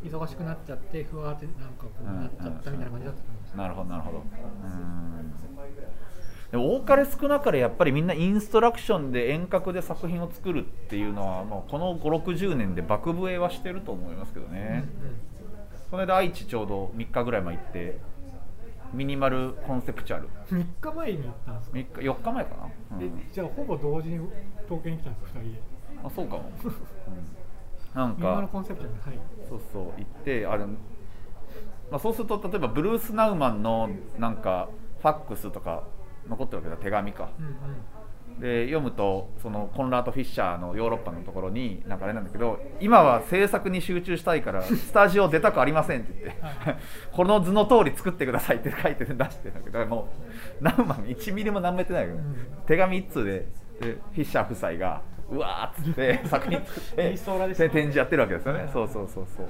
忙しくなっちゃってふわーってなんかこうなっちゃったみたいな感じだったと思うんですよなるほどなるほど。うん。でも多かれ少なかれやっぱりみんなインストラクションで遠隔で作品を作るっていうのはもうこの560年で爆笛はしてると思いますけどね、この間愛知ちょうど3日ぐらい前行ってミニマルコンセプチュアル。うんうん、3日前に行ったんですか、3日4日前かな、うん。えじゃあほぼ同時に東京に来たんですか2人で？あそうかも、うん。なんかコンセプトにはい。そうそう行ってあれ、まあ、そうすると例えばブルース・ナウマンのなんかファックスとか残ってるわけだ手紙か。うんうんで読むとそのコンラート・フィッシャーのヨーロッパのところになんかあれなんだけど今は制作に集中したいからスタジオ出たくありませんって言って、は いこの図の通り作ってくださいって書いて出してるんだけどもうナウマン1ミリも何もやってないよね、うん。手紙1通ででフィッシャー夫妻がうわーっつって 作品作って展示やってるわけですよね、はい。そうそうそうそう、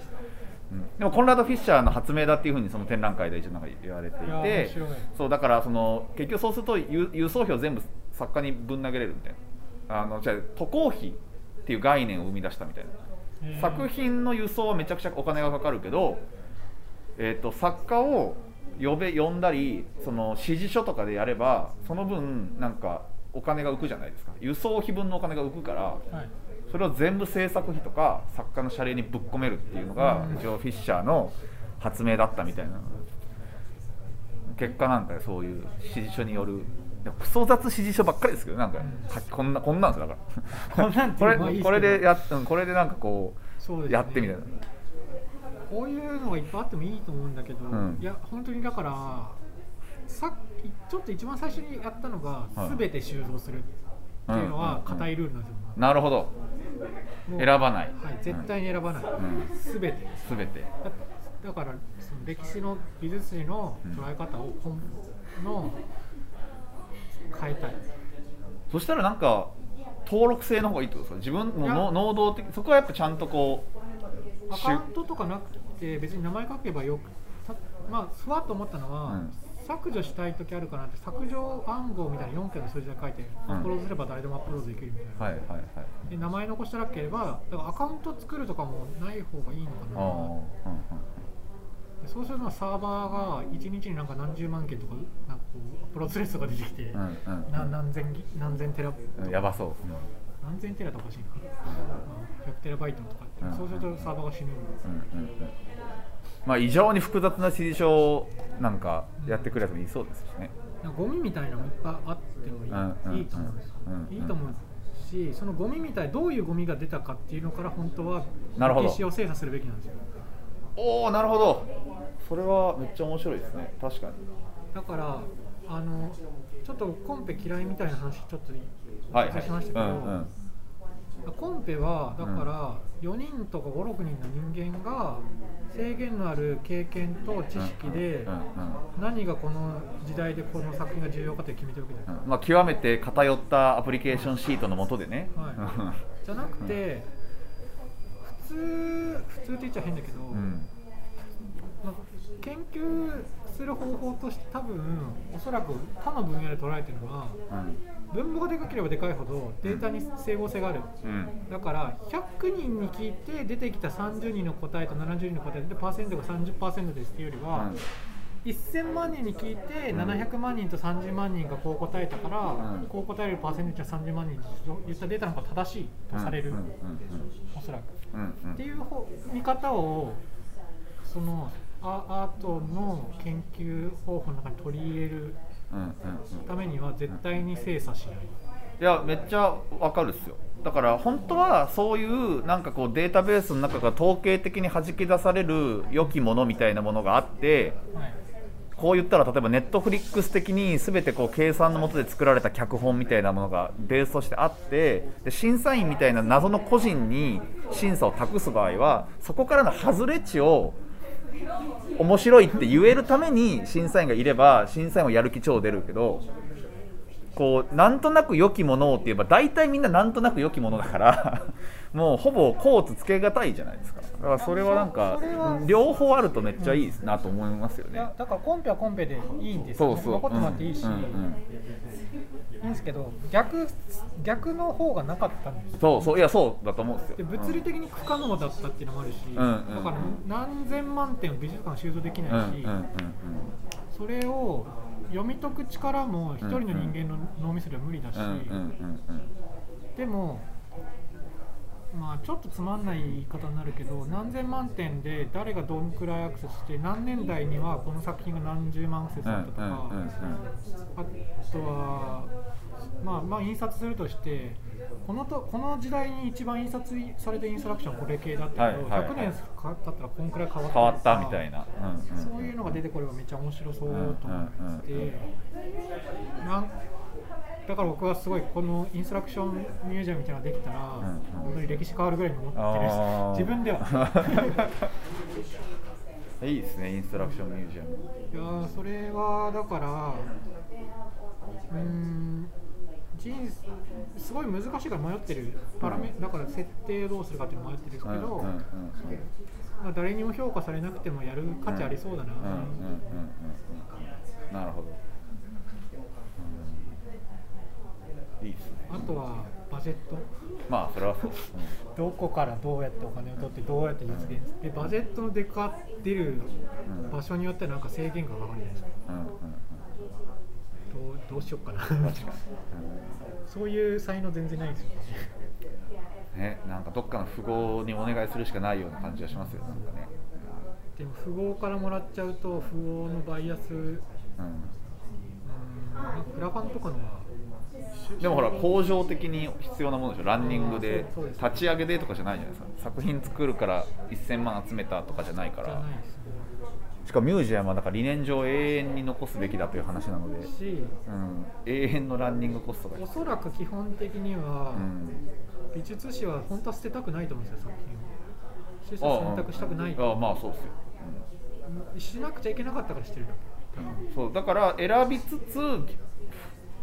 うん。でもコンラード・フィッシャーの発明だっていうふうにその展覧会で一応なんか言われていてそうだからその結局そうすると輸輸送費を全部作家にぶん投げれるみたいな。あのじゃあ渡航費っていう概念を生み出したみたいな。作品の輸送はめちゃくちゃお金がかかるけど、えー、と作家を呼べ呼んだりその指示書とかでやればその分なんかお金が浮くじゃないですか。輸送費分のお金が浮くからはい。それを全部制作費とか作家の謝礼にぶっ込めるっていうのがうん。一応フィッシャーの発明だったみたいな。結果なんかそういう指示書によるクソ雑指示書ばっかりですけどなんかこんなこんなんですよだから。これこれでやこれでなんかこうね。やってみたいな。こういうのがいっぱいあってもいいと思うんだけど、うん。いや本当にだからさっきちょっと一番最初にやったのが、はい。全て収蔵するっていうのうんうんうん。は硬いルールなんですよ、なるほど。選ばない。はい、絶対に選ばない、ん。全て。すべて。だだからその歴史の美術史の捉え方を根の変えたい。そしたらなんか登録制の方がいいってことですか？自分の能動的そこはやっぱちゃんとこうアカウントとかなくて別に名前書けばよくたまあふわっと思ったのは、うん。削除したい時あるかなって削除番号みたいな4桁の数字で書いて、うん。アップロードすれば誰でもアップロードできるみたいな、はいはいはいで名前残したらければだからアカウント作るとかもない方がいいのあかあ、うんうんなでそうするとサーバーが1日になんか何十万件とかなんかこうアップロードスレッドが出てきて、うんうんな何千ギ何千テラうんやばそう、何千テラとかしいな、100テラバイトとかって、うん。そうするとサーバーが死ぬんですうんうんうんうん。まあ異常に複雑な指示書をなんかやってくるやつもいそうですしね、なんかゴミみたいなのもいっぱいあってもいい,、うんうんいいと思うんです。よ、うん。いいと思うしそのゴミみたいどういうゴミが出たかっていうのから本当は歴史を精査するべきなんですよおおなるほど。それはめっちゃ面白いですね。確かに。だからあのちょっとコンペ嫌いみたいな話ちょっとおしましたけど、うんうん。コンペはだから4人とか56人の人間が制限のある経験と知識で何がこの時代でこの作品が重要かって決めてるわけじゃないうん。まあ、極めて偏ったアプリケーションシートのもとでね、はじゃなくて普通普通って言っちゃ変だけど、うん。まあ研究する方法として多分おそらく他の分野で捉えてるのは分母がでかければでかいほどデータに整合性がある、うん。だから100人に聞いて出てきた30人の答えと70人の答えでパーセントが30%ですっていうよりは、1000万人に聞いてうん。700万人と30万人がこう答えたから、うん。こう答えるパーセンテージは30万人と言ったデータの方が正しいとされる、うん。うん。おそらく。っていう方見方をそのアアートの研究方法の中に取り入れるためには絶対に精査しない。いやめっちゃわかるっすよ。だから本当はそういうなんかこうデータベースの中が統計的に弾き出される良きものみたいなものがあってはいこう言ったら例えばネットフリックス的に全てこう計算のもとで作られた脚本みたいなものがベースとしてあってで審査員みたいな謎の個人に審査を託す場合はそこからの外れ値を面白いって言えるために審査員がいれば審査員はやる気超出るけどこうなんとなく良きものをって言えば大体みんななんとなく良きものだから もうほぼコーツつけがたいじゃないですか。だからそれはなんか両方あるとめっちゃいいなと思いますよね。だからコンペはコンペでいいんですよ、そうそう。残ってもらっていいし、うんうんうん。いいんですけど逆逆の方がなかったんですよ。そうそういやそうだと思うんですよ。で物理的に不可能だったっていうのもあるし、うんうんだから何千万点を美術館収蔵できうんないし、うんうん。それを読み解く力も一人の人間の脳みそでは無理だし、でもまあちょっとつまんない言い方になるけど何千万点で誰がどんくらいアクセスして何年代にはこの作品が何十万アクセスだったとか、あとはまあまあ印刷するとしてこのとこの時代に一番印刷されたインストラクションこれ系だったけど、はいはいはい。100年経ったらこんくらい変わった変わったみたいな、うんうん。そういうのが出てこればめっちゃ面白そうと思って、うんうんうんなんだから僕はすごいこのインストラクションミュージアムみたいなのができたら、本当に歴史変わるぐらいに思ってるあー。自分では。いいですねインストラクションミュージアム。やーそれはだからうーん人生すごい難しいから迷ってるパラメ、だから設定どうするかっていうの迷ってるんですけど、うんうんうんうん。まあ、誰にも評価されなくてもやる価値ありそうだな、うんうんうんうんうんなるほど、うん。いいですね。あとはバジェット。まあそれはそう、どこからどうやってお金を取ってどうやって実現でバジェットの出か出るうん場所によってはなんか制限がかかるじゃないですか。うんうんうんどうどうしようかな。確かに、そういう才能全然ないんですよね。うんねなんかどっかの富豪にお願いするしかないような感じがしますよなんかね。でも富豪からもらっちゃうと富豪のバイアスうん。うんラファンとかのはでもほら工場的に必要なものでしょ。ランニングで立ち上げでとかじゃないじゃないですか。作品作るから1000万集めたとかじゃないからしかもミュージアムはだから理念上永遠に残すべきだという話なので、しうん、永遠のランニングコストが。おそらく基本的には、うん。美術史は本当は捨てたくないと思うんですよ作品を。取捨選択したくないああまあそうっすよ、しなくちゃいけなかったからしてるだけ。うん。そう。だから選びつつ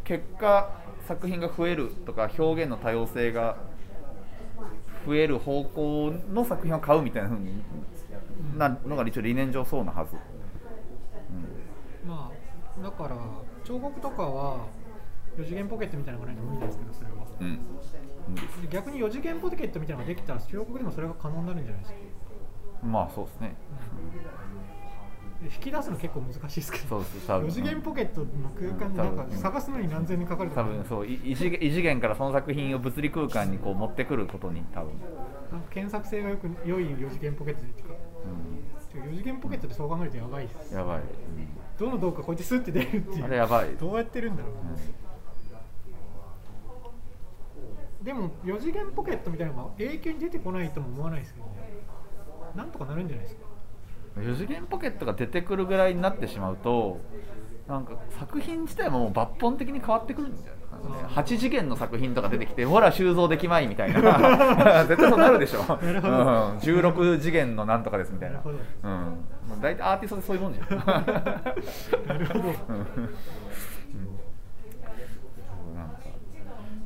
結果作品が増えるとか表現の多様性が増える方向の作品を買うみたいな風になのが一応理念上そうなはず、まあだから彫刻とかは4次元ポケットみたいなのがないと無理ですけどそれは。うん。逆に4次元ポケットみたいなのができたら彫刻でもそれが可能になるんじゃないですか、まあそうですね。で引き出すの結構難しいですけど。そうです。多分。4次元ポケットの空間でなん。か探すのに何千年かかるとか。多分そう。い異次元異次元からその作品を物理空間にこう持ってくることに多分、検索性がよく良い4次元ポケットでって4次元ポケットでそう考えるとやばいです。うん、やばい、どの動画こうやってスッて出るってうんいう。あれやばい、どうやってるんだろう、でも4次元ポケットみたいなのが永久に出てこないとも思わないですけどね。なんとかなるんじゃないですか。うん、4次元ポケットが出てくるぐらいになってしまうとなんか作品自体も抜本的に変わってくるんじゃな8次元の作品とか出てきてほら収蔵できまいみたいな。絶対そうなるでしょ、うん、16次元のなんとかですみたいな。うん、大体アーティストでそういうもんじゃん。なるほど。うん。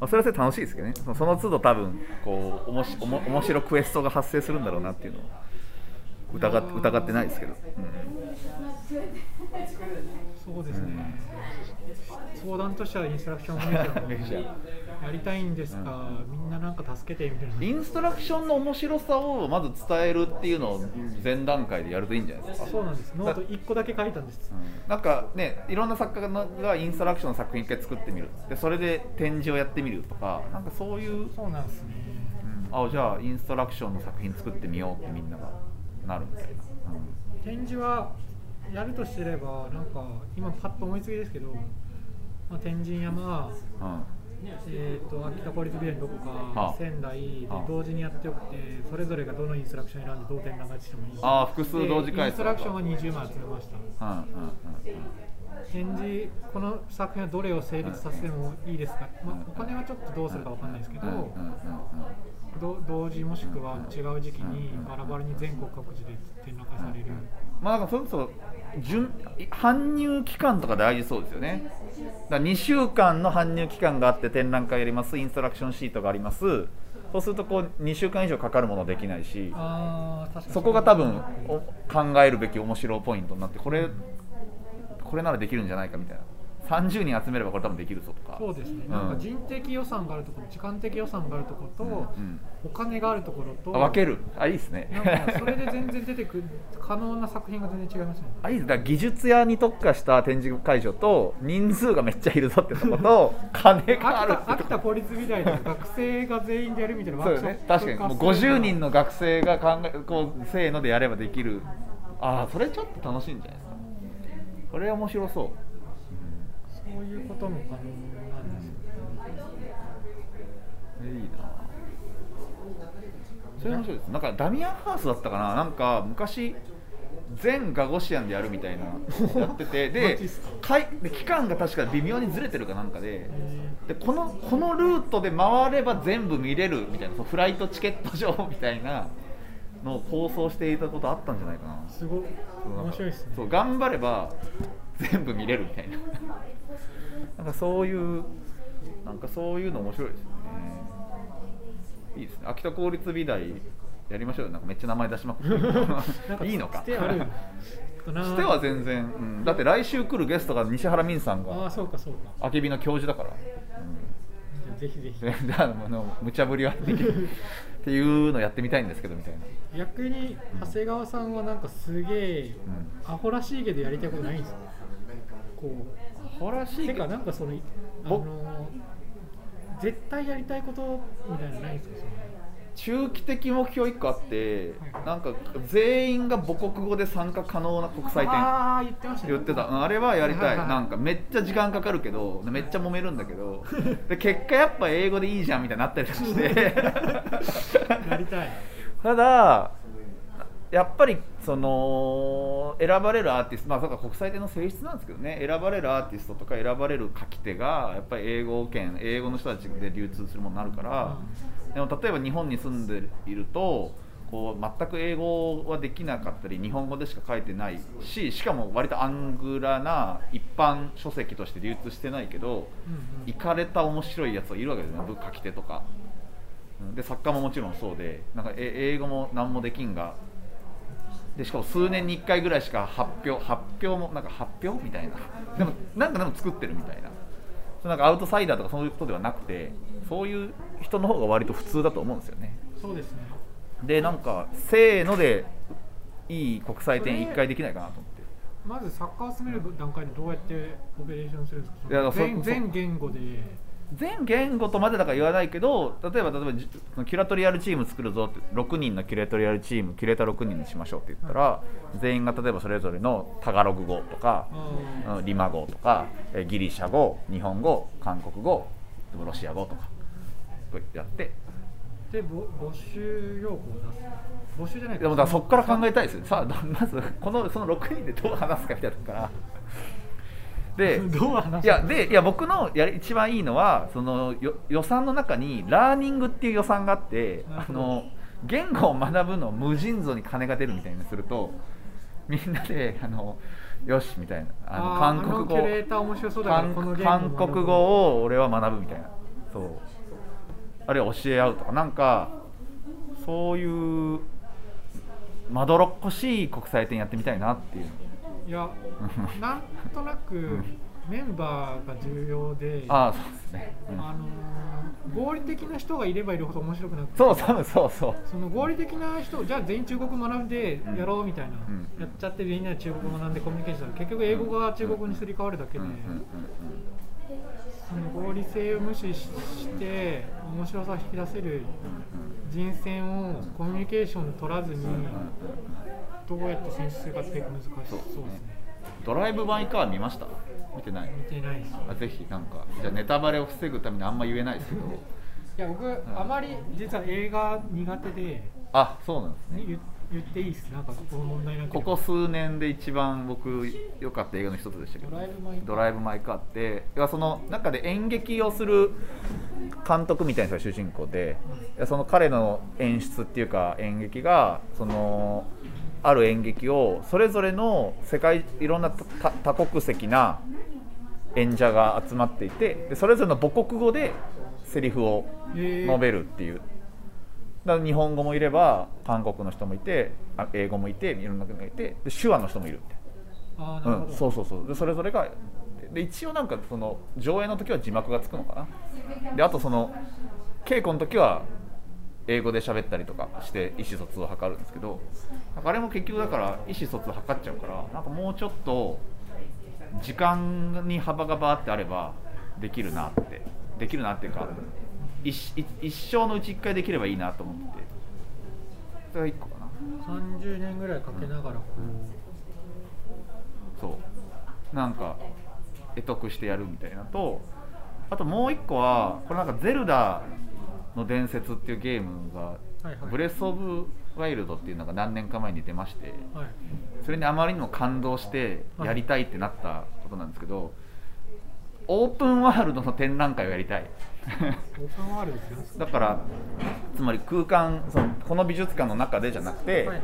まあ、それはそれで楽しいですけどね。その都度多分こうおもしおも面白クエストが発生するんだろうなっていうのを疑っ疑ってないですけど、そうですね、相談としてはインストラクションミュージアやりたいんですか、みんななんか助けてみたいな。インストラクションの面白さをまず伝えるっていうのを前段階でやるといいんじゃないですか、そうなんです。ノート1個だけ書いたんです。うん。なんかねいろんな作家がインストラクションの作品一回作ってみる。でそれで展示をやってみるとかなんかそういうそうなんですね。あじゃあインストラクションの作品作ってみようってみんながなるみたいな、展示はやるとすればなんか今パッと思いつきですけど、まあ、天神山うん。うんえー、と秋田公立美大のどこか、はあ。仙台ではあ。同時にやっておくてそれぞれがどのインストラクション選んで同点流してもいいあー複数同時インストラクションは20枚集めました。展示この作品はどれを成立させてもいいですか、まあ、お金はちょっとどうするかわかんないですけど、同時もしくは違う時期にバラバラに全国各地で展覧会される、まあなんかそれこそ順搬入期間とか大事そうですよね。だから2週間の搬入期間があって展覧会やります。インストラクションシートがあります。そうするとこう2週間以上かかるものできないしそこが多分お考えるべき面白いポイントになってこれこれならできるんじゃないかみたいな30人集めればこれ多分できるぞとか。そうですね、うん。なんか人的予算があるところ時間的予算があるところと、うん。お金があるところとあ分ける。あいいですね。なんかそれで全然出てくる可能な作品が全然違いますね。あいいです。だ技術屋に特化した展示会場と人数がめっちゃいるぞってとこと金があるってとこ。秋田秋田公立美大で学生が全員でやるみたいなワそうよークショップね。確かに。もう50人の学生が考えこうせーのでやればできる。ああそれちょっと楽しいんじゃないですか。これ面白そうそういうことも可能なんですよえいいな。それ面白いです。なんかダミアンハウスだったかな。なんか昔全ガゴシアンでやるみたいなやってて。マ でかかいで期間が確か微妙にずれてるかなんかで。へでこのこのルートで回れば全部見れるみたいな。そうフライトチケット上みたいなのを構想していたことあったんじゃないかな。ーすごい。面白いですね。そう頑張れば全部見れるみたいななんかそういうなんかそういうの面白いですよね。いいですね。秋田公立美大やりましょうよ。なんかめっちゃ名前出しまくって。いいのか。しては全然、うん、だって来週来るゲストが西原美さんああがそうかそうか。あけびの教授だから、じゃあぜひぜひ。うん、であの無茶ぶりはできる。っていうのやってみたいんですけどみたいな。逆に長谷川さんはなんかすげえうん。アホらしいけどやりたいことないんですか？こう誇らしいてかなんかそのあぼの絶対やりたいことみたいなのないんですか？その中期的目標1個あってはいなんか全員が母国語で参加可能な国際展。ああ言ってましたね。言ってた。うんあれはやりたい。なんかめっちゃ時間かかるけどめっちゃ揉めるんだけどで結果やっぱ英語でいいじゃんみたいになったりして やりたい。ただやっぱりその選ばれるアーティストまあそれか国際展の性質なんですけどね。選ばれるアーティストとか選ばれる書き手がやっぱり英語圏英語の人たちで流通するものになるから、でも例えば日本に住んでいるとこう全く英語はできなかったり日本語でしか書いてないししかも割とアングラな一般書籍として流通してないけどうんうん行かれた面白いやつがいるわけですね。書き手とか。で作家ももちろんそうでなんか英語も何もできんがでしかも数年に1回ぐらいしか発表発表もなんか発表みたいな。でもなんかでも作ってるみたいな。なんかアウトサイダーとかそういうことではなくてそういう人の方が割と普通だと思うんですよね。そうですね。でなんかせーのでいい国際展1回できないかなと思って。まずサッカーを進める段階でどうやってオペレーションするんですか？全言語で全言語とまでだから言わないけど例えば例えばじそのキュラトリアルチーム作るぞって6人のキュラトリアルチームキュレーター6人にしましょうって言ったら、全員が例えばそれぞれのタガログ語とか、あうん。リマ語とかえギリシャ語日本語韓国語ロシア語とかこうやってーでぼ募集要項を出す。募集じゃないでもだからそこから考えたいですよ。さあどまずこのその6人でどう話すかみたいなからで いやでいや僕のやり一番いいのはそのよ予算の中にラーニングっていう予算があってあの言語を学ぶのを無尽蔵に金が出るみたいにするとみんなであのよしみたいな。あの韓国語。韓国語を俺は学ぶみたいな。そう。あるいは教え合うとか。なんかそういうまどろっこしい国際展やってみたいなっていういや なんとなくメンバーが重要でああそうですね、うん。あのー合理的な人がいればいるほど面白くなくてそう多分そうそう。その合理的な人じゃあ全員中国語学んでやろうみたいな、うんやっちゃってみんなで中国語学んでコミュニケーションする結局英語が中国語にすり替わるだけで、その合理性を無視しして面白さを引き出せる人選をコミュニケーション取らずにどうやって選出するかって結構難しそうですね。ドライブ・マイ・カー見ました？見てない？見てないです。あぜひなんかじゃあネタバレを防ぐためにあんま言えないですけど。いや僕あまり実は映画苦手で。あそうなんですね。に言言っていいです。なんかこの問題なここ数年で一番僕良かった映画の一つでしたけど。ドライブマイカー。って。いやその中で演劇をする監督みたいな人が主人公でいやその彼の演出っていうか演劇がそのある演劇をそれぞれの世界いろんな多多国籍な演者が集まっていてでそれぞれの母国語でセリフを述べるっていう。だから日本語もいれば韓国の人もいてあ英語もいていろんな国がいてで手話の人もいるってあーなるほど、うん、そうそうそう。でそれぞれがで一応なんかその上映の時は字幕がつくのかな。であとその稽古の時は英語で喋ったりとかして意思疎通を図るんですけどあれも結局だから意思疎通を図っちゃうからなんかもうちょっと時間に幅がバーってあればできるなってできるなっていうか一一一生のうち1回できればいいなと思ってて。それが1個かな。30年ぐらいかけながらこそう。なんか得得してやるみたいなとあともう一個はこれなんか「ゼルダの伝説」っていうゲームがブレス・オブ・ワイルドっていうのが何年か前に出ましてはい、それにあまりにも感動してやりたいってなったことなんですけどオープンワールドの展覧会をやりたい。だからつまり空間そのこの美術館の中でじゃなくて、はいはい。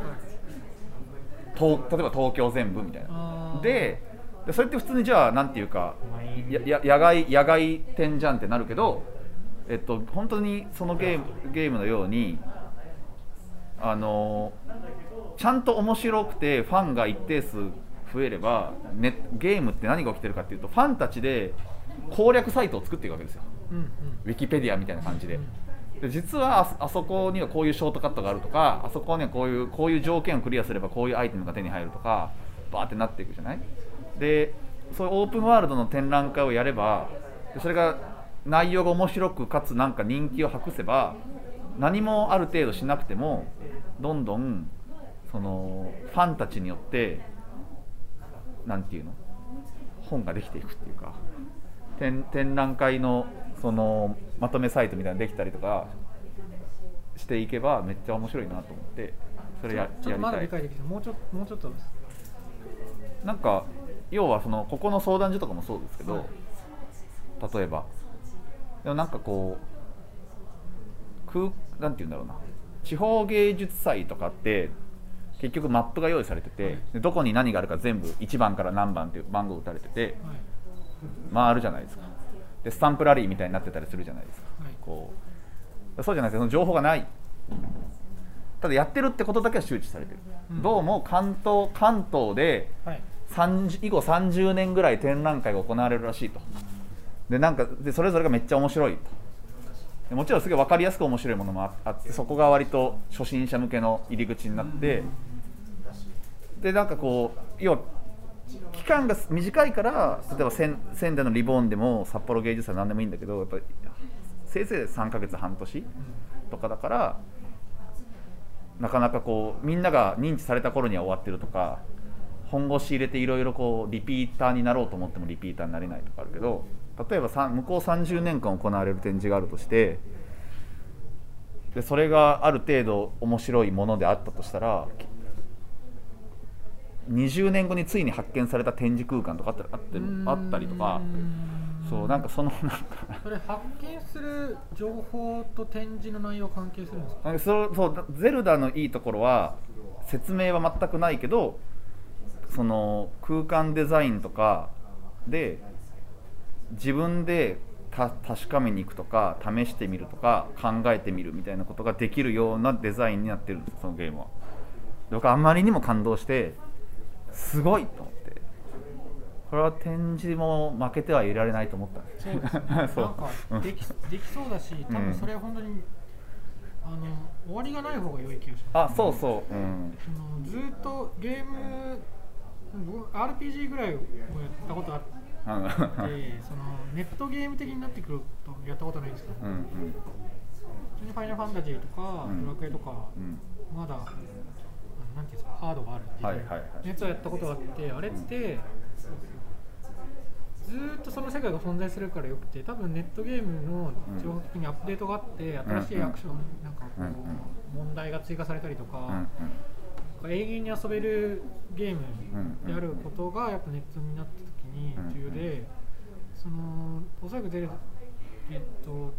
東例えば東京全部みたいな。ででそれって普通にじゃあなんていうかやや野外野外展じゃんってなるけど、えっと、本当にそのゲームゲームのようにあのちゃんと面白くてファンが一定数増えれば、ね、ゲームって何が起きてるかっていうとファンたちで攻略サイトを作っていくわけですよ。うんうん。ウィキペディアみたいな感じで。で実はああそこにはこういうショートカットがあるとかあそこにはこういうこういう条件をクリアすればこういうアイテムが手に入るとかバーってなっていくじゃない？でそういうオープンワールドの展覧会をやればでそれが内容が面白くかつなんか人気を博せば何もある程度しなくてもどんどんそのファンたちによってなんていうの？本ができていくっていうか展展覧会のそのまとめサイトみたいなのできたりとかしていけばめっちゃ面白いなと思ってそれやちょっとまだ理解できてもうちょもうちょっとです。なんか要はそのここの相談所とかもそうですけど、はい。例えばでもなんかこう空なんて言うんだろうな。地方芸術祭とかって結局マップが用意されててでどこに何があるか全部1番から何番っていう番号打たれててはい。回るじゃないですか。でスタンプラリーみたいになってたりするじゃないですか。はい。こう。そうじゃないですその情報がない。ただやってるってことだけは周知されてる、うん。どうも関東関東ではい。30以後30年ぐらい展覧会が行われるらしいとでなんかでそれぞれがめっちゃ面白い。もちろんすげえ分かりやすく面白いものもあってそこが割と初心者向けの入り口になってでなんかこう要は期間が短いから例えば仙仙台のリボーンでも札幌芸術祭何でもいいんだけどやっぱりせいぜい3ヶ月半年とかだからなかなかこうみんなが認知された頃には終わってるとか本腰入れていろいろこうリピーターになろうと思ってもリピーターになれないとかあるけど例えばさ向こう30年間行われる展示があるとしてでそれがある程度面白いものであったとしたら20年後についに発見された展示空間とかあったりあってあったりとかそうなんかそのなんか。それ発見する情報と展示の内容関係するんですか？そうそうゼルダのいいところは説明は全くないけどその空間デザインとかで自分でた確かめに行くとか試してみるとか考えてみるみたいなことができるようなデザインになってるんですそのゲームは。で僕あんまりにも感動してすごいと思って。これは展示も負けてはいられないと思ったんですそう なんかできできそうだし多分それは本当に、あの終わりがない方が良い気がします、あそうそう、うん、ずっとゲーム僕 RPG ぐらいをやったことあってうんそのネットゲーム的になってくるとやったことないんですけど、うんうん。普通にファイナルファンタジーとか、うんドラクエとか、うん。まだなんていうんですかハードがあるっていう、はいはいはい。やつをやったことがあってあれって、ずーっとその世界が存在するからよくて多分ネットゲームの情報的にアップデートがあって、新しいアクションなんかこう、問題が追加されたりとか、永遠に遊べるゲームであることがやっぱネットになった時に重要で、そのおそらくゼルえっと、うん、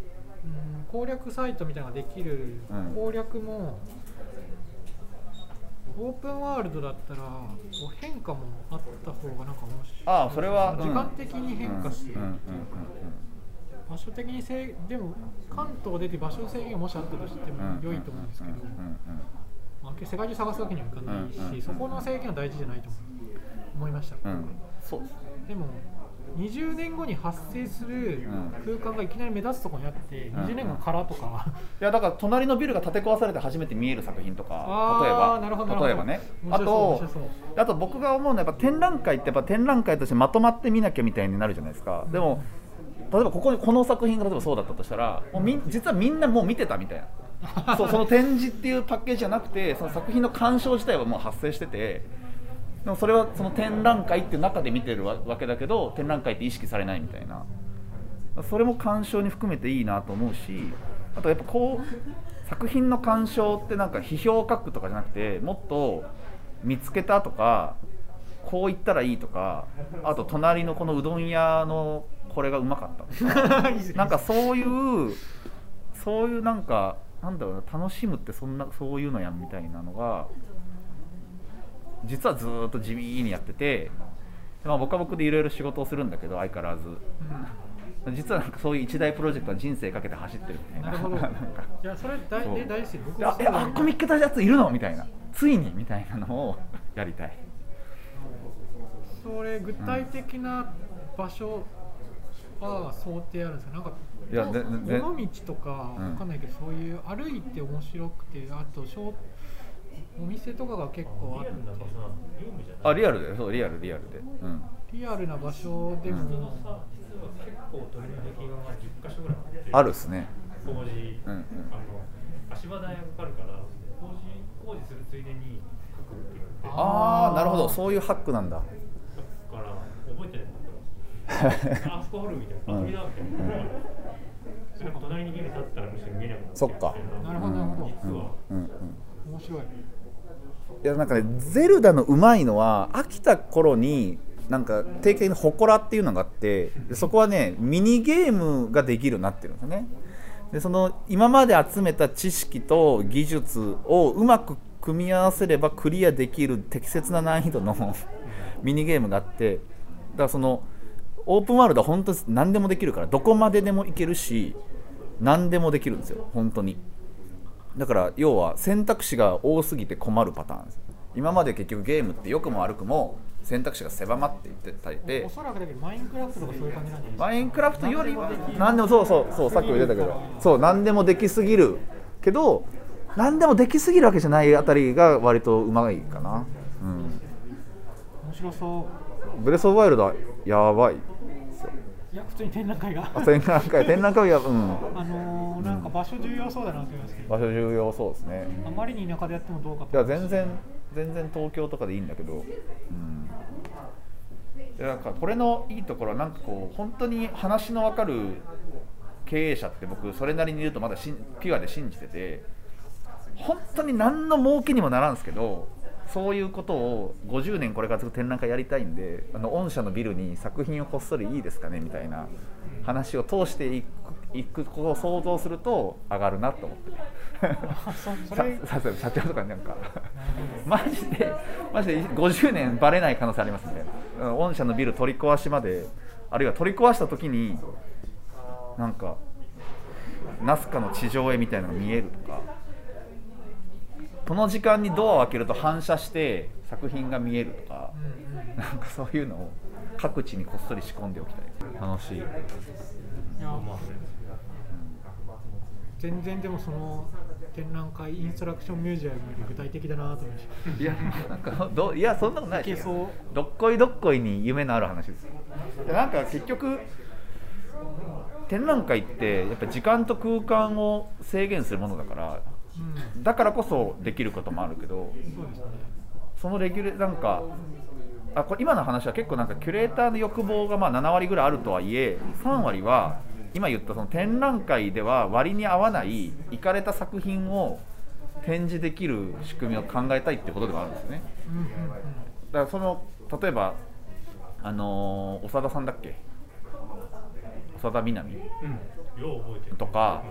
攻略サイトみたいなのができる、うん攻略もオープンワールドだったらこう変化もあった方がなんか面白い。ああそれはうん。時間的に変化して、うんうんうん場所的に制でも関東出て場所制限がもしあったとしても良いと思うんですけど、まあ、世界中探すわけにはいかないし、そこの制限は大事じゃないと思いました、うん。うんそうですでも20年後に発生する空間がいきなり目立つところにあって、ん。20年後からとか、いやだから隣のビルが建て壊されて初めて見える作品とか例えば。例えばね。あとあと僕が思うのはやっぱ展覧会ってやっぱ展覧会としてまとまって見なきゃみたいになるじゃないですか。でも例えばここにこの作品が例えばそうだったとしたらもうみん実はみんなもう見てたみたいな。そうその展示っていうパッケージじゃなくてその作品の鑑賞自体はもう発生しててでもそれはその展覧会っていう中で見てるわわけだけど展覧会って意識されないみたいな。それも鑑賞に含めていいなと思うしあとやっぱこう作品の鑑賞ってなんか批評を書くとかじゃなくてもっと見つけたとかこう言ったらいいとかあと隣のこのうどん屋のこれがうまかった なんかそういうそういうなんかなんだろうな楽しむってそんなそういうのやんみたいなのが実はずーっと地味にやってて、まあ、僕は僕でいろいろ仕事をするんだけど相変わらず。実はなんかそういう一大プロジェクトは人生かけて走ってるみたいな。なるほど。なんか。いやそれ大そう。で大好き。僕もあえあっこ見っけたやついるのみたいな。ついにみたいなのをやりたい。それ具体的な場所は想定あるんですか？なんかいや尾道とかうんわかんないけど、そういう歩いて面白くてあと小お店とかが結構あって。あリアルだよ。そうリアルリアルで、うん、リアルな場所でも、実は結構取り除きがまあ10箇所ぐらいあって。あるっすね。工事、うんうん。あの足場代がかかるから工事工事するついでにああなるほど。そういうハックなんだ。だから覚えてないんだけどあそこ掘るみたいな、あ、うん。鳥だみたいな。それが隣にビル立ったらむしろ見えなくなそっか。なるほどなるほど。実は、うんうん面白いいやなんかねゼルダのうまいのは飽きた頃になんか定期的に祠っていうのがあってそこはねミニゲームができるようになってるんですよね。でその今まで集めた知識と技術をうまく組み合わせればクリアできる適切な難易度の ミニゲームがあってだからそのオープンワールドは本当に何でもできるからどこまででも行けるし何でもできるんですよ本当に。だから要は選択肢が多すぎて困るパターンです。今まで結局ゲームって良くも悪くも選択肢が狭まっていってたりでおそらくだけどマインクラフトとかそういう感じなんじゃないですか？マインクラフトよりは何でもそうそうそうさっきも言ってたけどそう何でもできすぎるけど何でもできすぎるわけじゃないあたりが割とうまいかな、うん、面白そう。ブレス・オブ・ワイルドはやばいいや普通に展覧会が。あ展覧会展覧会はうん。あのー、なんか場所重要そうだなと思いますけど場所重要そうですね。あまりに田舎でやってもどうかいとや全然全然東京とかでいいんだけど、うん、でなんかこれのいいところはなんかこう本当に話の分かる経営者って僕それなりにいるとまだしんピュアで信じてて本当に何の儲けにもならんすけどそういうことを50年これからずっと展覧会やりたいんであの御社のビルに作品をこっそりいいですかねみたいな話を通していくいくことを想像すると上がるなと思って。そそれささ社長とかになんかマジでマジで50年バレない可能性ありますみたいなうん御社のビル取り壊しまであるいは取り壊した時になんかナスカの地上絵みたいなのが見えるとかこの時間にドアを開けると反射して作品が見えるとかうん。うんなんかそういうのを各地にこっそり仕込んでおきたい。楽しい。いや全然でもその展覧会インストラクションミュージアムより具体的だなと思いまし。いやなんかどいやそんなことないいけそう。どっこいどっこいに夢のある話ですでなんか結局展覧会ってやっぱ時間と空間を制限するものだからだからこそできることもあるけどそのレギュレなんかあこれ今の話は結構なんかキュレーターの欲望がまあ7割ぐらいあるとはいえ3割は今言ったその展覧会では割に合わないいかれた作品を展示できる仕組みを考えたいってことではあるんですよね。だからその例えばあのー長田さんだっけ？長田みなみ。とか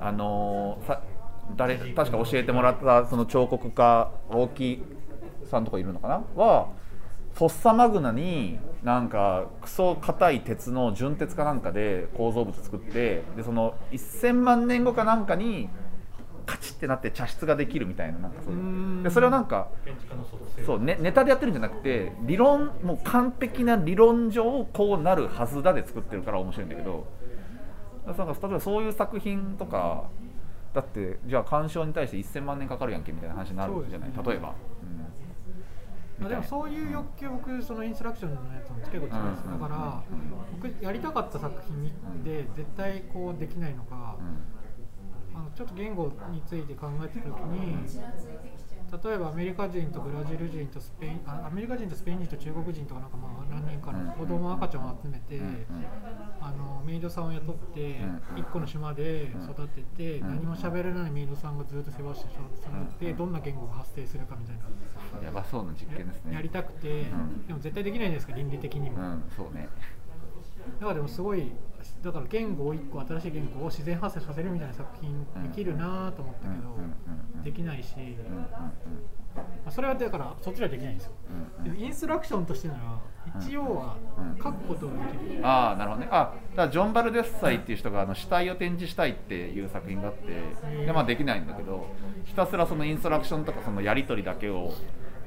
あのーさ誰確か教えてもらったその彫刻家大木さんとかいるのかな？はフォッサマグナになんかクソ硬い鉄の純鉄かなんかで構造物作ってでその1000万年後かなんかにカチッてなって茶室ができるみたいななんかそうでそれをなんかそう、ね、ネタでやってるんじゃなくて理論もう完璧な理論上こうなるはずだで作ってるから面白いんだけどだからなんか例えばそういう作品とかだってじゃあ鑑賞に対して1000万年かかるやんけみたいな話になるじゃない、ね。例えば、うん。まあ、でもそういう欲求僕そのインストラクションのやつも結構強いです。うん。だから僕やりたかった作品で絶対こうできないのがあのちょっと言語について考えてた時に例えばアメリカ人とブラジル人とスペインあアメリカ人とスペイン人と中国人とかなんかまあ何人かの子供赤ちゃんを集めて、あのメイドさんを雇ってん1個の島で育てて、うん何も喋れないメイドさんがずっと世話して育ててどんな言語が発生するかみたいな。うん、やばそうな実験ですねやりたくて、んでも絶対できないじゃないですか倫理的にも、うんそうねだからでもすごいだから言語を1個新しい言語を自然発生させるみたいな作品できるなと思ったけど、できないし、それはだからそっちはできないんですよ、インストラクションとしてなら一応は書くことができる、ああなるほどねあだからジョン・バルデッサイっていう人があの死体を展示したいっていう作品があってで、まあ、できないんだけどひたすらそのインストラクションとかそのやり取りだけを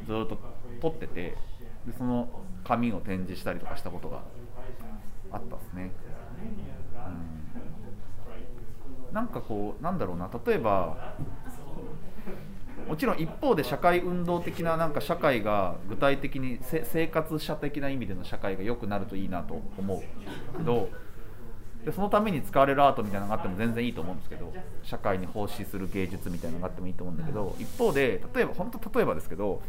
ずっと取っててでその紙を展示したりとかしたことがあったんですね、うん、なんかこうなんだろうな。例えばもちろん一方で社会運動的ななんか社会が具体的に生活者的な意味での社会が良くなるといいなと思うけどでそのために使われるアートみたいなのがあっても全然いいと思うんですけど社会に奉仕する芸術みたいなのがあってもいいと思うんだけど一方で例えば本当例えばですけど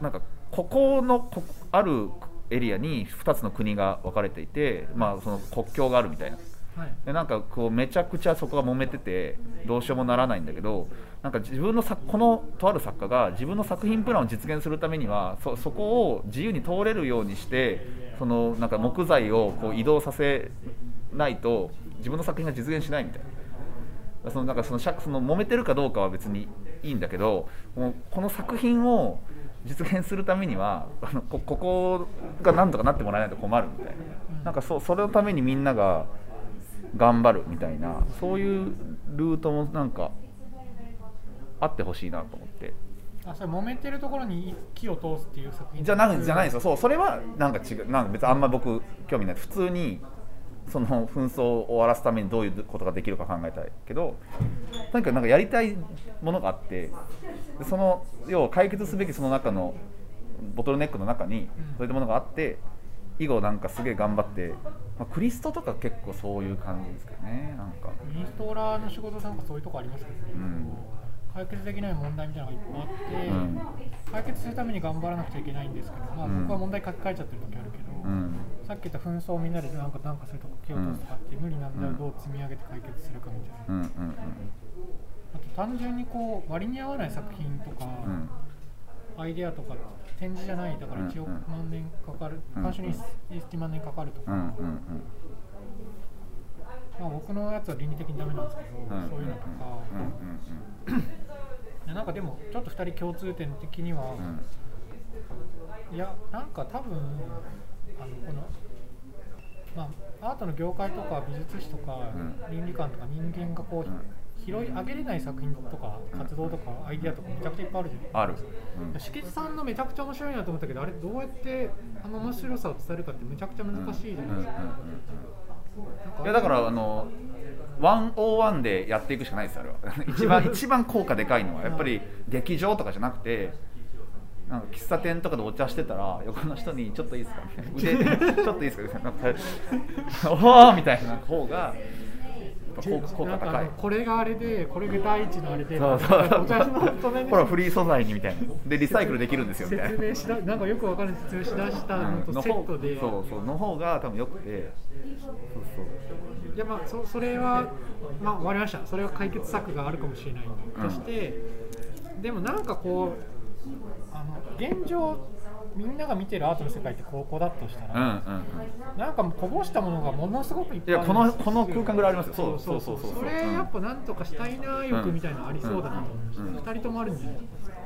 なんかここのこあるエリアに2つの国が分かれていて、まあ、その国境があるみたいな。はい。でなんかこうめちゃくちゃそこが揉めててどうしようもならないんだけどなんか自分の作このとある作家が自分の作品プランを実現するためにはそそこを自由に通れるようにしてそのなんか木材をこう移動させないと自分の作品が実現しないみたいな。そのなんかそのその揉めてるかどうかは別にいいんだけどもうこの作品を実現するためにはあのこここがなんとかなってもらえないと困るみたいな。なんかそそれのためにみんなが頑張るみたいなそういうルートもなんかあってほしいなと思って。あそれ揉めてるところに火を通すっていう作品。じゃないじゃないですよそうそれはなんか違う。なんか別にあんま僕興味ない。普通にその紛争を終わらすためにどういうことができるか考えたいけどとにかくなんかやりたいものがあってでその要は解決すべきその中のボトルネックの中にそういったものがあって以後なんかすげえ頑張って、まあ、クリストとか結構そういう感じですけどねなんか。ミニストーラーの仕事なんかそういうとこありますけどね、うん。解決できない問題みたいなのがいっぱいあって、うん。解決するために頑張らなくちゃいけないんですけど、まあ、うん。僕は問題書き換えちゃってる時あるけど、うん。さっき言った紛争をみんなでなんかなんかすると気を通すとかって無理なんだよ、どう積み上げて解決するかみたいな、うんうんあと単純にこう割に合わない作品とか、アイデアとか展示じゃないだから1億万年かかる、うん。監修に1万年かかるとか、まあ、僕のやつは倫理的にダメなんですけど、うん。そういうのとか、うなんかでもちょっと2人共通点的には、うん。いやなんか多分あのこのまあアートの業界とか美術史とか、う倫理観とか人間がこう、うん拾い上げれない作品とか活動とかアイデアとかめちゃくちゃいっぱいあるじゃないある、うん敷地さんのめちゃくちゃ面白いなと思ったけどあれどうやってあの面白さを伝えるかってめちゃくちゃ難しいじゃないですか。なんいやだからあの101でやっていくしかないですよあれは 一番 一番効果でかいのはやっぱり劇場とかじゃなくてなんか喫茶店とかでお茶してたら横の人に「ちょっといいですか?」みたいな腕ちょっといいですか?」みたいななんか「おお!」みたいな方がぱ効効果高い。のこれがあれでこれが第一のあれでそうそう。ほらフリー素材にみたいな。でリサイクルできるんですよみたいな説明しだなんかよくわかんない説明しだしたのとセットで、そうそう。の方が多分よくて。そうそう。いやまあそそれはまあ終わりました。それは解決策があるかもしれないとして、でもなんかこうあの現状みんなが見てるアートの世界ってここだとしたら、うんうんうん。なんかもうこぼしたものがものすごくいっぱいあやこのこの空間ぐらいありますよ。そうそうそうそうそれやっぱなんとかしたいな欲みたいなのありそうだなと思いました、うん二人ともあるんじゃない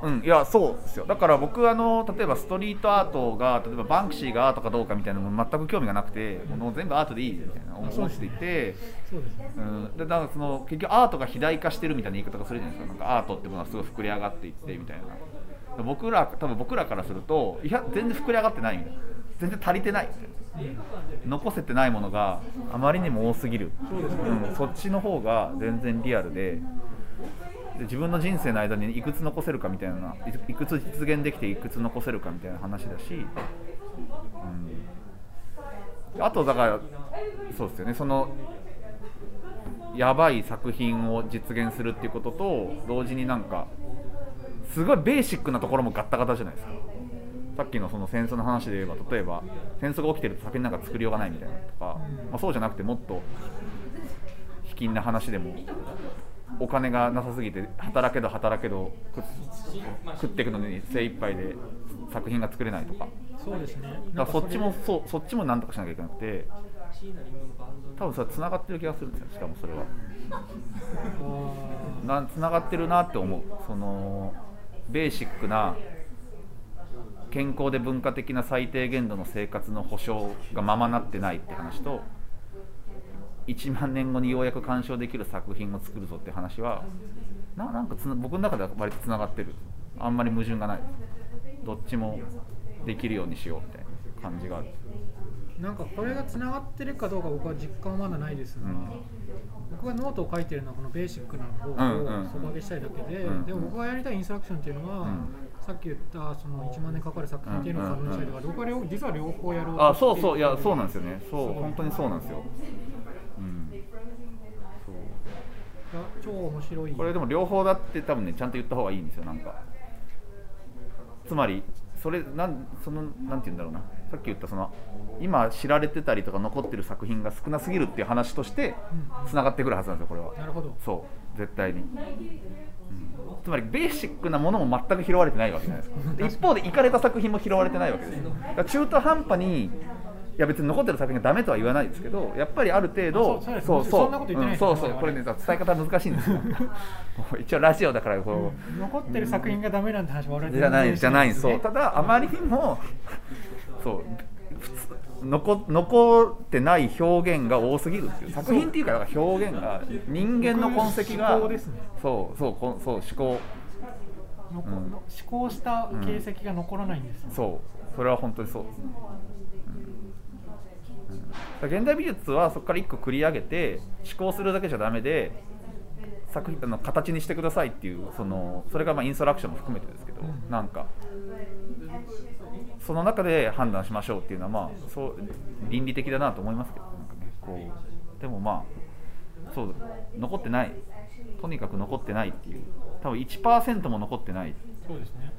うん、いやそうですよ。だから僕あの例えばストリートアートが例えばバンクシーがアートかどうかみたいなのも全く興味がなくてもう全部アートでいいみたいな思っていて、そうですね。うん、でだからその結局アートが肥大化してるみたいな言い方がするじゃないですかなんかアートってものはすごい膨れ上がっていってみたいな僕ら多分僕らからするといや全然膨れ上がってない全然足りてない残せてないものがあまりにも多すぎる。そうん、そっちの方が全然リアルで。で自分の人生の間にいくつ残せるかみたいないいくつ実現できていくつ残せるかみたいな話だし、うん、あとだからそうですよね。そのやばい作品を実現するっていうことと同時になんかすごいベーシックなところもガッタガタじゃないですか。さっきのその戦争の話で言えば例えば戦争が起きてると作品なんか作りようがないみたいなのとか、まあ、そうじゃなくてもっと卑近な話でもお金がなさすぎて働けど働けど食食っていくのに精一杯で作品が作れないとか。そうですね。だからそっちもそうそっちもなんとかしなきゃいけなくて多分それつながってる気がするんですよしかもそれは。なつながってるなって思う。そのベーシックな健康で文化的な最低限度の生活の保障がままなってないって話と1万年後にようやく鑑賞できる作品を作るぞって話はなんか僕の中では割とつながってる。あんまり矛盾がない。どっちもできるようにしようみたいな感じがある。なんかこれがつながってるかどうか僕は実感はまだないですが、うん。僕がノートを書いてるのはこのベーシックな方うんうんを底上げしたいだけで、うんでも僕がやりたいインストラクションっていうのは、うん。さっき言ったその1万年かかる作品っていうのを可能にしたいとか、僕は両実は両方やろうとあそうそういやそうなんすですよね。そう本当にそうなんですよ、うん、そう。超面白い。これでも両方だって多分ねちゃんと言った方がいいんですよなんか。つまりそれなんそのなんて言うんだろうな。さっき言ったその今知られてたりとか残ってる作品が少なすぎるっていう話としてつながってくるはずなんですよこれは。なるほど。そう。絶対に、うん。つまりベーシックなものも全く拾われてないわけじゃないですか。で一方でいかれた作品も拾われてないわけですよ。だから中途半端にいや別に残ってる作品がダメとは言わないですけどやっぱりある程度あそうそうそうんそうこれね伝え方難しいんですよ。もう一応ラジオだからこう、残ってる作品がダメなんて話は我々じゃないじゃないそう。ただだあまりにもそう。普通残残ってない表現が多すぎるっていう。作品っていうか表現が人間の痕跡がね。そうそうこそう思考。残うん。思考した形跡が残らないんですよ、そう。それは本当にそう。ですね、現代美術はそこから一個繰り上げて思考するだけじゃダメで作品あの形にしてくださいっていうそのそれがまあインストラクションも含めてですけど、うん。なんかその中で判断しましょうっていうのはまあそう倫理的だなと思いますけどなんか、ね、こうでもまあそう残ってない。とにかく残ってないっていう。多分1%も残ってない。そうですね。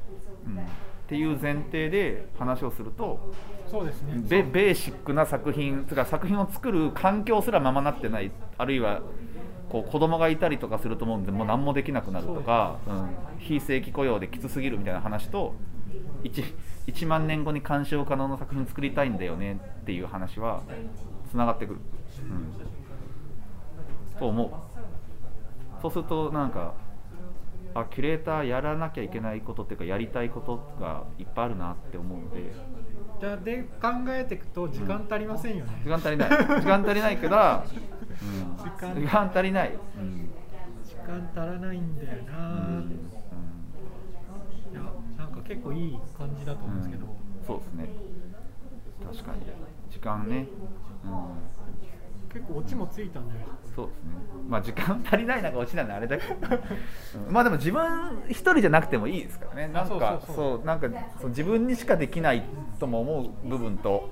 うんっていう前提で話をするとそうですね。ベベーシックな作品つか作品を作る環境すらままなってないあるいはこう子供がいたりとかすると思うんでもう何もできなくなるとか、うん、非正規雇用できつすぎるみたいな話と 1, 1万年後に鑑賞可能な作品作りたいんだよねっていう話はつながってくる、うん、と思う。そうするとなんかあキュレーターやらなきゃいけないことっていうかやりたいことがいっぱいあるなって思うので。じゃあで考えていくと時間足りませんよね、時間足りない。時間足りないから、うん、時間。足りない、うん。時間足らないんだような、ん。いやなんか結構いい感じだと思うんですけど、そうですね。確かに。時間ね、うん、結構オチもついたんじゃないですかそうですね。まあ時間足りないなんか落ちなんであれだけど、うん。まあでも自分一人じゃなくてもいいですからね。なんかそうなんかそう自分にしかできないとも思う部分と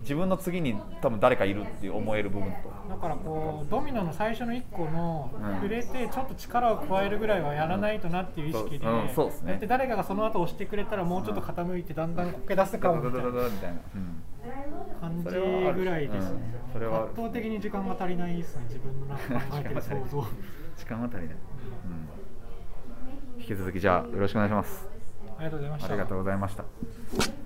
自分の次に多分誰かいるって思える部分と。だからこうドミノの最初の1個のうん。触れてちょっと力を加えるぐらいはやらないとなっていう意識で、うんそうですね。やって誰かがその後押してくれたらもうちょっと傾いてだんだんこけ出すかもみたいな。みたいな、うん感じぐらいですね。うんそれはある。圧倒的に時間が足りないですね。自分の中で考えてる想像。時間は足りない、うん、引き続きじゃあよろしくお願いします。ありがとうございました。ありがとうございました